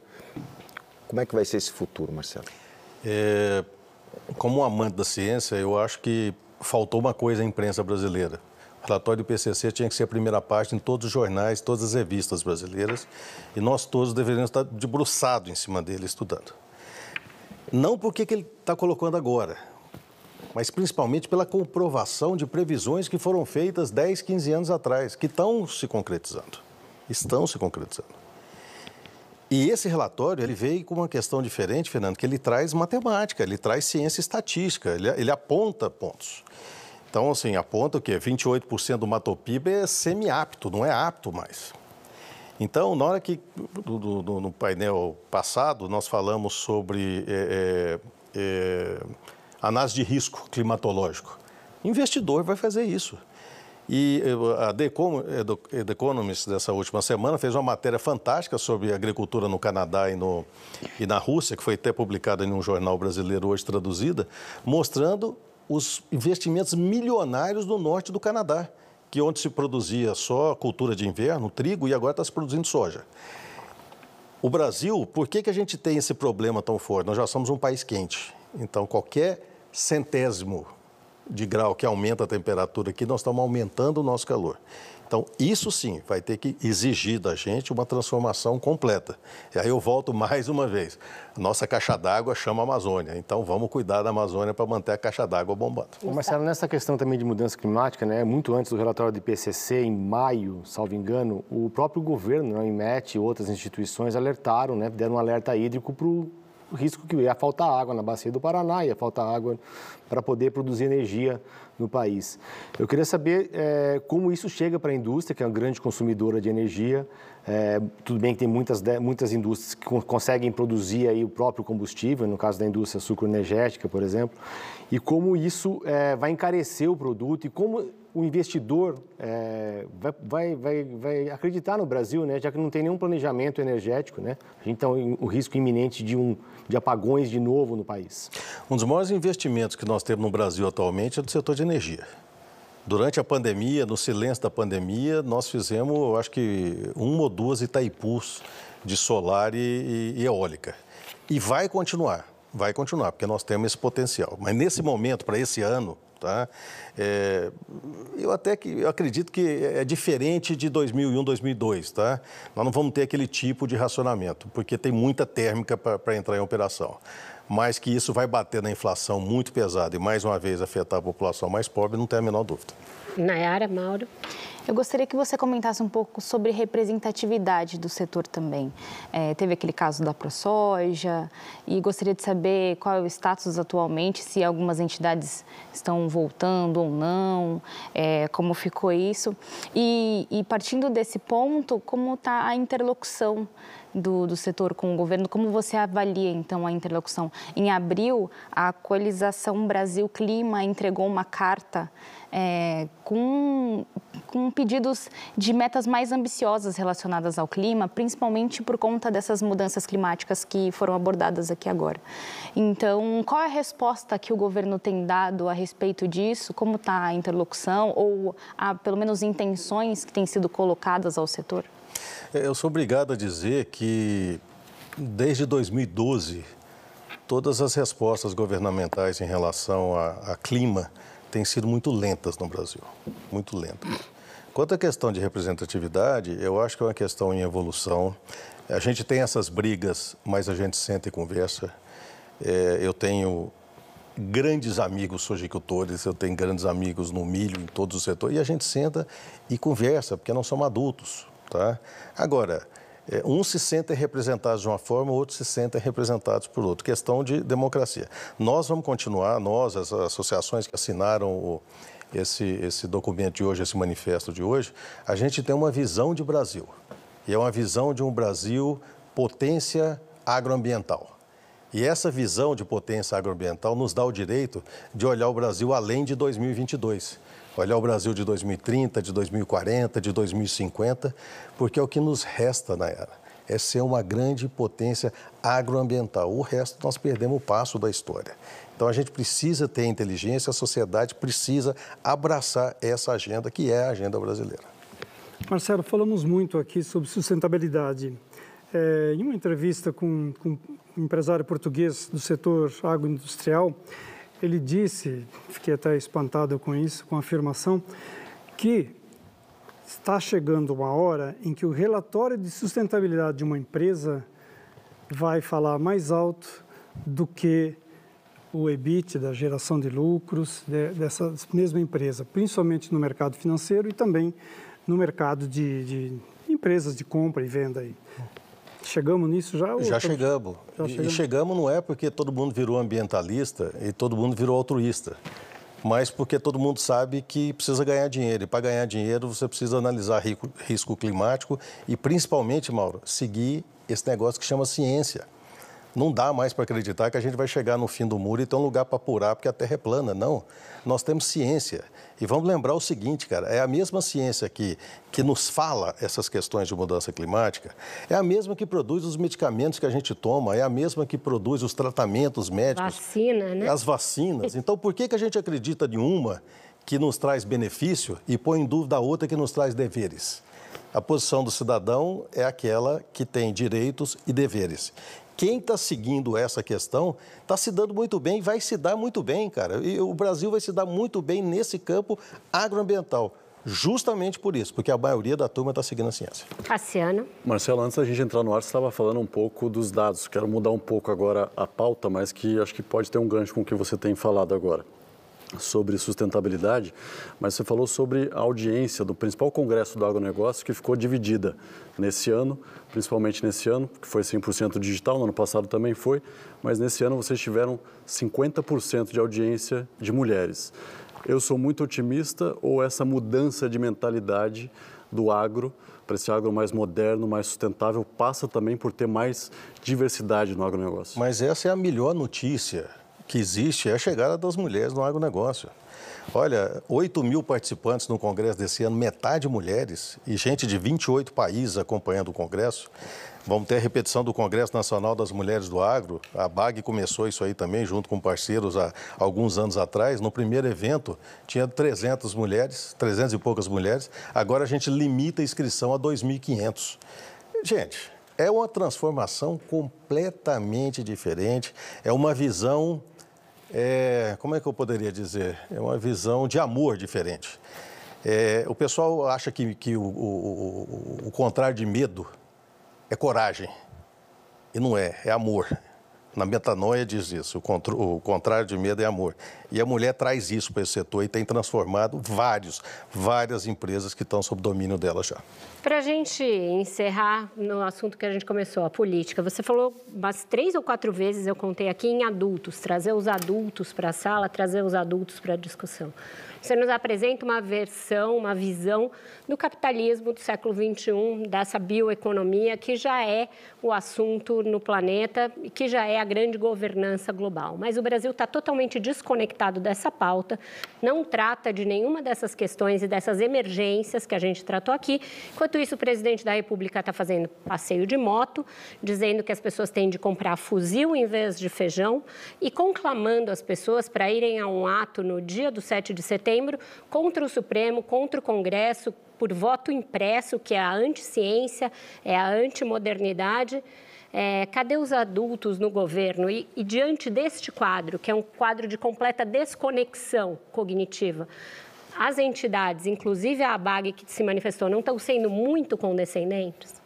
Como é que vai ser esse futuro, Marcelo? É, como um amante da ciência, eu acho que faltou uma coisa à imprensa brasileira relatório do PCC tinha que ser a primeira página em todos os jornais, todas as revistas brasileiras, e nós todos deveríamos estar debruçados em cima dele, estudando. Não porque que ele está colocando agora, mas principalmente pela comprovação de previsões que foram feitas 10, 15 anos atrás, que estão se concretizando. Estão se concretizando. E esse relatório ele veio com uma questão diferente, Fernando, que ele traz matemática, ele traz ciência estatística, ele, ele aponta pontos. Então, assim, aponta que 28% do Matopiba é semi-apto, não é apto mais. Então, na hora que, do, do, no painel passado, nós falamos sobre é, é, é, análise de risco climatológico. Investidor vai fazer isso. E a The Economist, dessa última semana, fez uma matéria fantástica sobre agricultura no Canadá e, no, e na Rússia, que foi até publicada em um jornal brasileiro hoje traduzida, mostrando os investimentos milionários no norte do Canadá, que onde se produzia só cultura de inverno, trigo, e agora está se produzindo soja. O Brasil, por que, que a gente tem esse problema tão forte? Nós já somos um país quente. Então, qualquer centésimo de grau que aumenta a temperatura aqui, nós estamos aumentando o nosso calor. Então, isso sim vai ter que exigir da gente uma transformação completa. E aí eu volto mais uma vez. Nossa caixa d'água chama Amazônia, então vamos cuidar da Amazônia para manter a caixa d'água bombando. Marcelo, nessa questão também de mudança climática, né, muito antes do relatório do IPCC, em maio, salvo engano, o próprio governo, né, o IMET e outras instituições alertaram, né, deram um alerta hídrico para o risco que ia faltar água na bacia do Paraná, ia faltar água para poder produzir energia no país. Eu queria saber é, como isso chega para a indústria, que é uma grande consumidora de energia. É, tudo bem que tem muitas, muitas indústrias que conseguem produzir aí o próprio combustível, no caso da indústria sucroenergética, por exemplo, e como isso é, vai encarecer o produto e como o investidor é, vai, vai, vai, acreditar no Brasil, né, já que não tem nenhum planejamento energético. Né? A gente tem o risco iminente de, um, de apagões de novo no país. Um dos maiores investimentos que nós temos no Brasil atualmente é do setor de energia. Durante a pandemia, no silêncio da pandemia, nós fizemos, eu acho que, uma ou duas Itaipus de solar e, e, e eólica. E vai continuar, vai continuar, porque nós temos esse potencial. Mas nesse momento, para esse ano, Tá? É, eu até que eu acredito que é diferente de 2001, 2002. Tá? Nós não vamos ter aquele tipo de racionamento, porque tem muita térmica para entrar em operação. Mas que isso vai bater na inflação muito pesada e, mais uma vez, afetar a população mais pobre, não tem a menor dúvida. Nayara, Mauro. Eu gostaria que você comentasse um pouco sobre representatividade do setor também. É, teve aquele caso da ProSoja e gostaria de saber qual é o status atualmente, se algumas entidades estão voltando ou não, é, como ficou isso. E, e partindo desse ponto, como está a interlocução do, do, setor com o governo, como você avalia então a interlocução? Em abril, a coalização Brasil Clima entregou uma carta é, com, com pedidos de metas mais ambiciosas relacionadas ao clima, principalmente por conta dessas mudanças climáticas que foram abordadas aqui agora. Então, qual é a resposta que o governo tem dado a respeito disso? Como está a interlocução ou há pelo menos intenções que têm sido colocadas ao setor? Eu sou obrigado a dizer que desde 2012 todas as respostas governamentais em relação a, a clima têm sido muito lentas no Brasil, muito lentas. Quanto à questão de representatividade, eu acho que é uma questão em evolução. A gente tem essas brigas, mas a gente senta e conversa. É, eu tenho grandes amigos sojicultores, eu tenho grandes amigos no milho, em todos os setores, e a gente senta e conversa, porque não somos adultos. Tá? Agora, é, uns se sentem representados de uma forma, outros se sentem representados por outra. Questão de democracia. Nós vamos continuar, nós, as associações que assinaram o, esse, esse documento de hoje, esse manifesto de hoje, a gente tem uma visão de Brasil. E é uma visão de um Brasil potência agroambiental. E essa visão de potência agroambiental nos dá o direito de olhar o Brasil além de 2022 olhar o Brasil de 2030, de 2040, de 2050, porque é o que nos resta, Nayara, é ser uma grande potência agroambiental. O resto nós perdemos o passo da história. Então a gente precisa ter inteligência, a sociedade precisa abraçar essa agenda que é a agenda brasileira. Marcelo, falamos muito aqui sobre sustentabilidade. É, em uma entrevista com, com um empresário português do setor agroindustrial, ele disse, fiquei até espantado com isso, com a afirmação, que está chegando uma hora em que o relatório de sustentabilidade de uma empresa vai falar mais alto do que o EBIT, da geração de lucros de, dessa mesma empresa, principalmente no mercado financeiro e também no mercado de, de empresas de compra e venda. Aí. Chegamos nisso já? Já chegamos. já chegamos. E chegamos não é porque todo mundo virou ambientalista e todo mundo virou altruísta, mas porque todo mundo sabe que precisa ganhar dinheiro. E para ganhar dinheiro você precisa analisar risco climático e, principalmente, Mauro, seguir esse negócio que chama ciência. Não dá mais para acreditar que a gente vai chegar no fim do muro e ter um lugar para apurar porque a Terra é plana. Não. Nós temos ciência. E vamos lembrar o seguinte, cara, é a mesma ciência que, que nos fala essas questões de mudança climática, é a mesma que produz os medicamentos que a gente toma, é a mesma que produz os tratamentos médicos. Vacina, né? As vacinas. Então, por que, que a gente acredita de uma que nos traz benefício e põe em dúvida a outra que nos traz deveres? A posição do cidadão é aquela que tem direitos e deveres. Quem está seguindo essa questão está se dando muito bem, vai se dar muito bem, cara. E o Brasil vai se dar muito bem nesse campo agroambiental. Justamente por isso, porque a maioria da turma está seguindo a ciência. Cassiano. Marcelo, antes da gente entrar no ar, você estava falando um pouco dos dados. Quero mudar um pouco agora a pauta, mas que acho que pode ter um gancho com o que você tem falado agora sobre sustentabilidade, mas você falou sobre a audiência do principal congresso do agronegócio que ficou dividida nesse ano, principalmente nesse ano, que foi 100% digital, no ano passado também foi, mas nesse ano vocês tiveram 50% de audiência de mulheres. Eu sou muito otimista ou essa mudança de mentalidade do agro para esse agro mais moderno, mais sustentável, passa também por ter mais diversidade no agronegócio? Mas essa é a melhor notícia que existe é a chegada das mulheres no agronegócio. Olha, 8 mil participantes no Congresso desse ano, metade mulheres, e gente de 28 países acompanhando o Congresso. Vamos ter a repetição do Congresso Nacional das Mulheres do Agro. A BAG começou isso aí também, junto com parceiros, há alguns anos atrás. No primeiro evento, tinha 300 mulheres, 300 e poucas mulheres. Agora a gente limita a inscrição a 2.500. Gente, é uma transformação completamente diferente. É uma visão é, como é que eu poderia dizer? É uma visão de amor diferente. É, o pessoal acha que, que o, o, o, o contrário de medo é coragem. E não é, é amor. Na metanoia diz isso, o, contrário de medo é amor. E a mulher traz isso para esse setor e tem transformado vários, várias empresas que estão sob domínio dela já. Para a gente encerrar no assunto que a gente começou, a política, você falou umas três ou quatro vezes, eu contei aqui, em adultos, trazer os adultos para a sala, trazer os adultos para a discussão. Você nos apresenta uma versão, uma visão do capitalismo do século XXI, dessa bioeconomia, que já é o assunto no planeta e que já é a grande governança global. Mas o Brasil está totalmente desconectado dessa pauta, não trata de nenhuma dessas questões e dessas emergências que a gente tratou aqui. Enquanto isso, o presidente da República está fazendo passeio de moto, dizendo que as pessoas têm de comprar fuzil em vez de feijão e conclamando as pessoas para irem a um ato no dia do 7 de setembro contra o Supremo, contra o Congresso, por voto impresso, que é a anticiência, é a antimodernidade. É, cadê os adultos no governo? E, e diante deste quadro, que é um quadro de completa desconexão cognitiva, as entidades, inclusive a ABAG que se manifestou, não estão sendo muito condescendentes?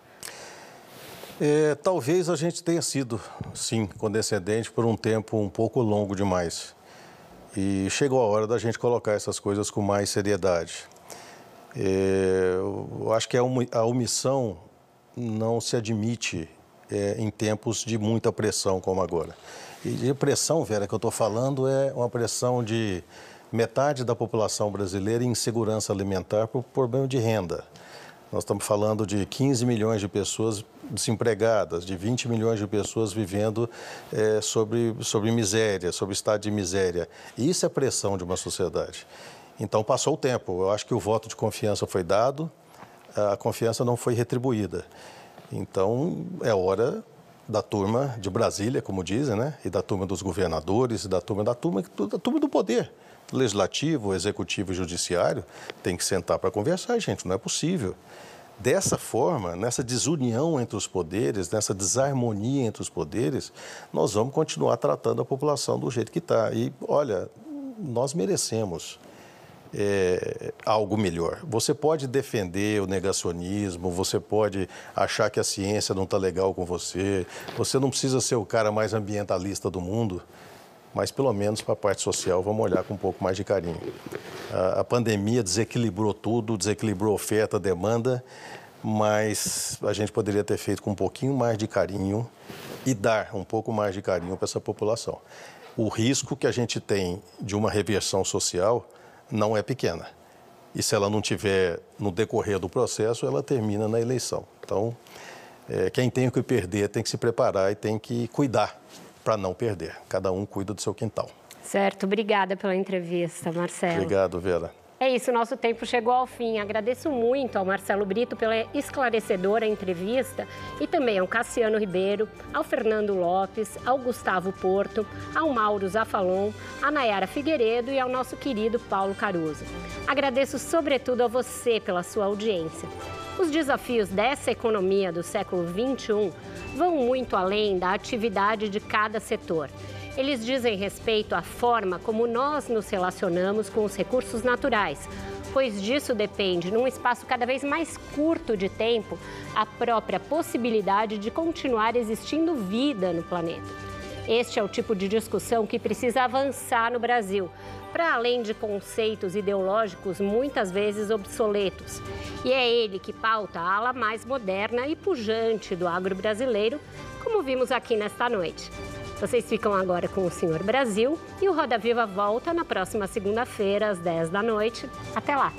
É, talvez a gente tenha sido, sim, condescendente por um tempo um pouco longo demais. E chegou a hora da gente colocar essas coisas com mais seriedade. É, eu acho que a omissão não se admite é, em tempos de muita pressão como agora. E pressão, Vera, que eu estou falando é uma pressão de metade da população brasileira em insegurança alimentar por problema de renda. Nós estamos falando de 15 milhões de pessoas desempregadas, de 20 milhões de pessoas vivendo é, sobre, sobre miséria, sobre estado de miséria. Isso é pressão de uma sociedade. Então, passou o tempo. Eu acho que o voto de confiança foi dado, a confiança não foi retribuída. Então, é hora da turma de Brasília, como dizem, né? E da turma dos governadores, da turma da turma, da turma do poder legislativo, executivo e judiciário tem que sentar para conversar, gente, não é possível. Dessa forma, nessa desunião entre os poderes, nessa desarmonia entre os poderes, nós vamos continuar tratando a população do jeito que está. E, olha, nós merecemos é, algo melhor. Você pode defender o negacionismo, você pode achar que a ciência não está legal com você, você não precisa ser o cara mais ambientalista do mundo, mas pelo menos para a parte social vamos olhar com um pouco mais de carinho. A, a pandemia desequilibrou tudo, desequilibrou oferta, demanda, mas a gente poderia ter feito com um pouquinho mais de carinho e dar um pouco mais de carinho para essa população. O risco que a gente tem de uma reversão social não é pequena. E se ela não tiver no decorrer do processo, ela termina na eleição. Então, é, quem tem o que perder tem que se preparar e tem que cuidar para não perder. Cada um cuida do seu quintal. Certo, obrigada pela entrevista, Marcelo. Obrigado, Vera. É isso, nosso tempo chegou ao fim. Agradeço muito ao Marcelo Brito pela esclarecedora entrevista e também ao Cassiano Ribeiro, ao Fernando Lopes, ao Gustavo Porto, ao Mauro Zafalon, à Nayara Figueiredo e ao nosso querido Paulo Caruso. Agradeço sobretudo a você pela sua audiência. Os desafios dessa economia do século XXI vão muito além da atividade de cada setor. Eles dizem respeito à forma como nós nos relacionamos com os recursos naturais, pois disso depende, num espaço cada vez mais curto de tempo, a própria possibilidade de continuar existindo vida no planeta. Este é o tipo de discussão que precisa avançar no Brasil, para além de conceitos ideológicos muitas vezes obsoletos. E é ele que pauta a ala mais moderna e pujante do agro brasileiro, como vimos aqui nesta noite. Vocês ficam agora com o Senhor Brasil e o Roda Viva volta na próxima segunda-feira, às 10 da noite. Até lá!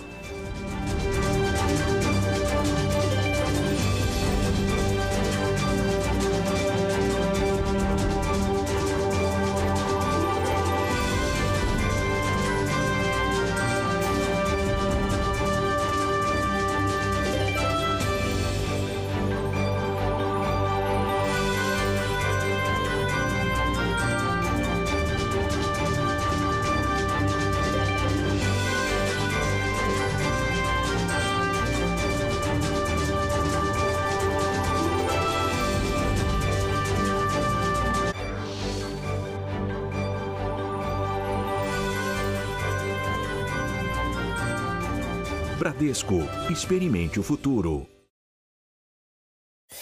Bradesco. Experimente o futuro.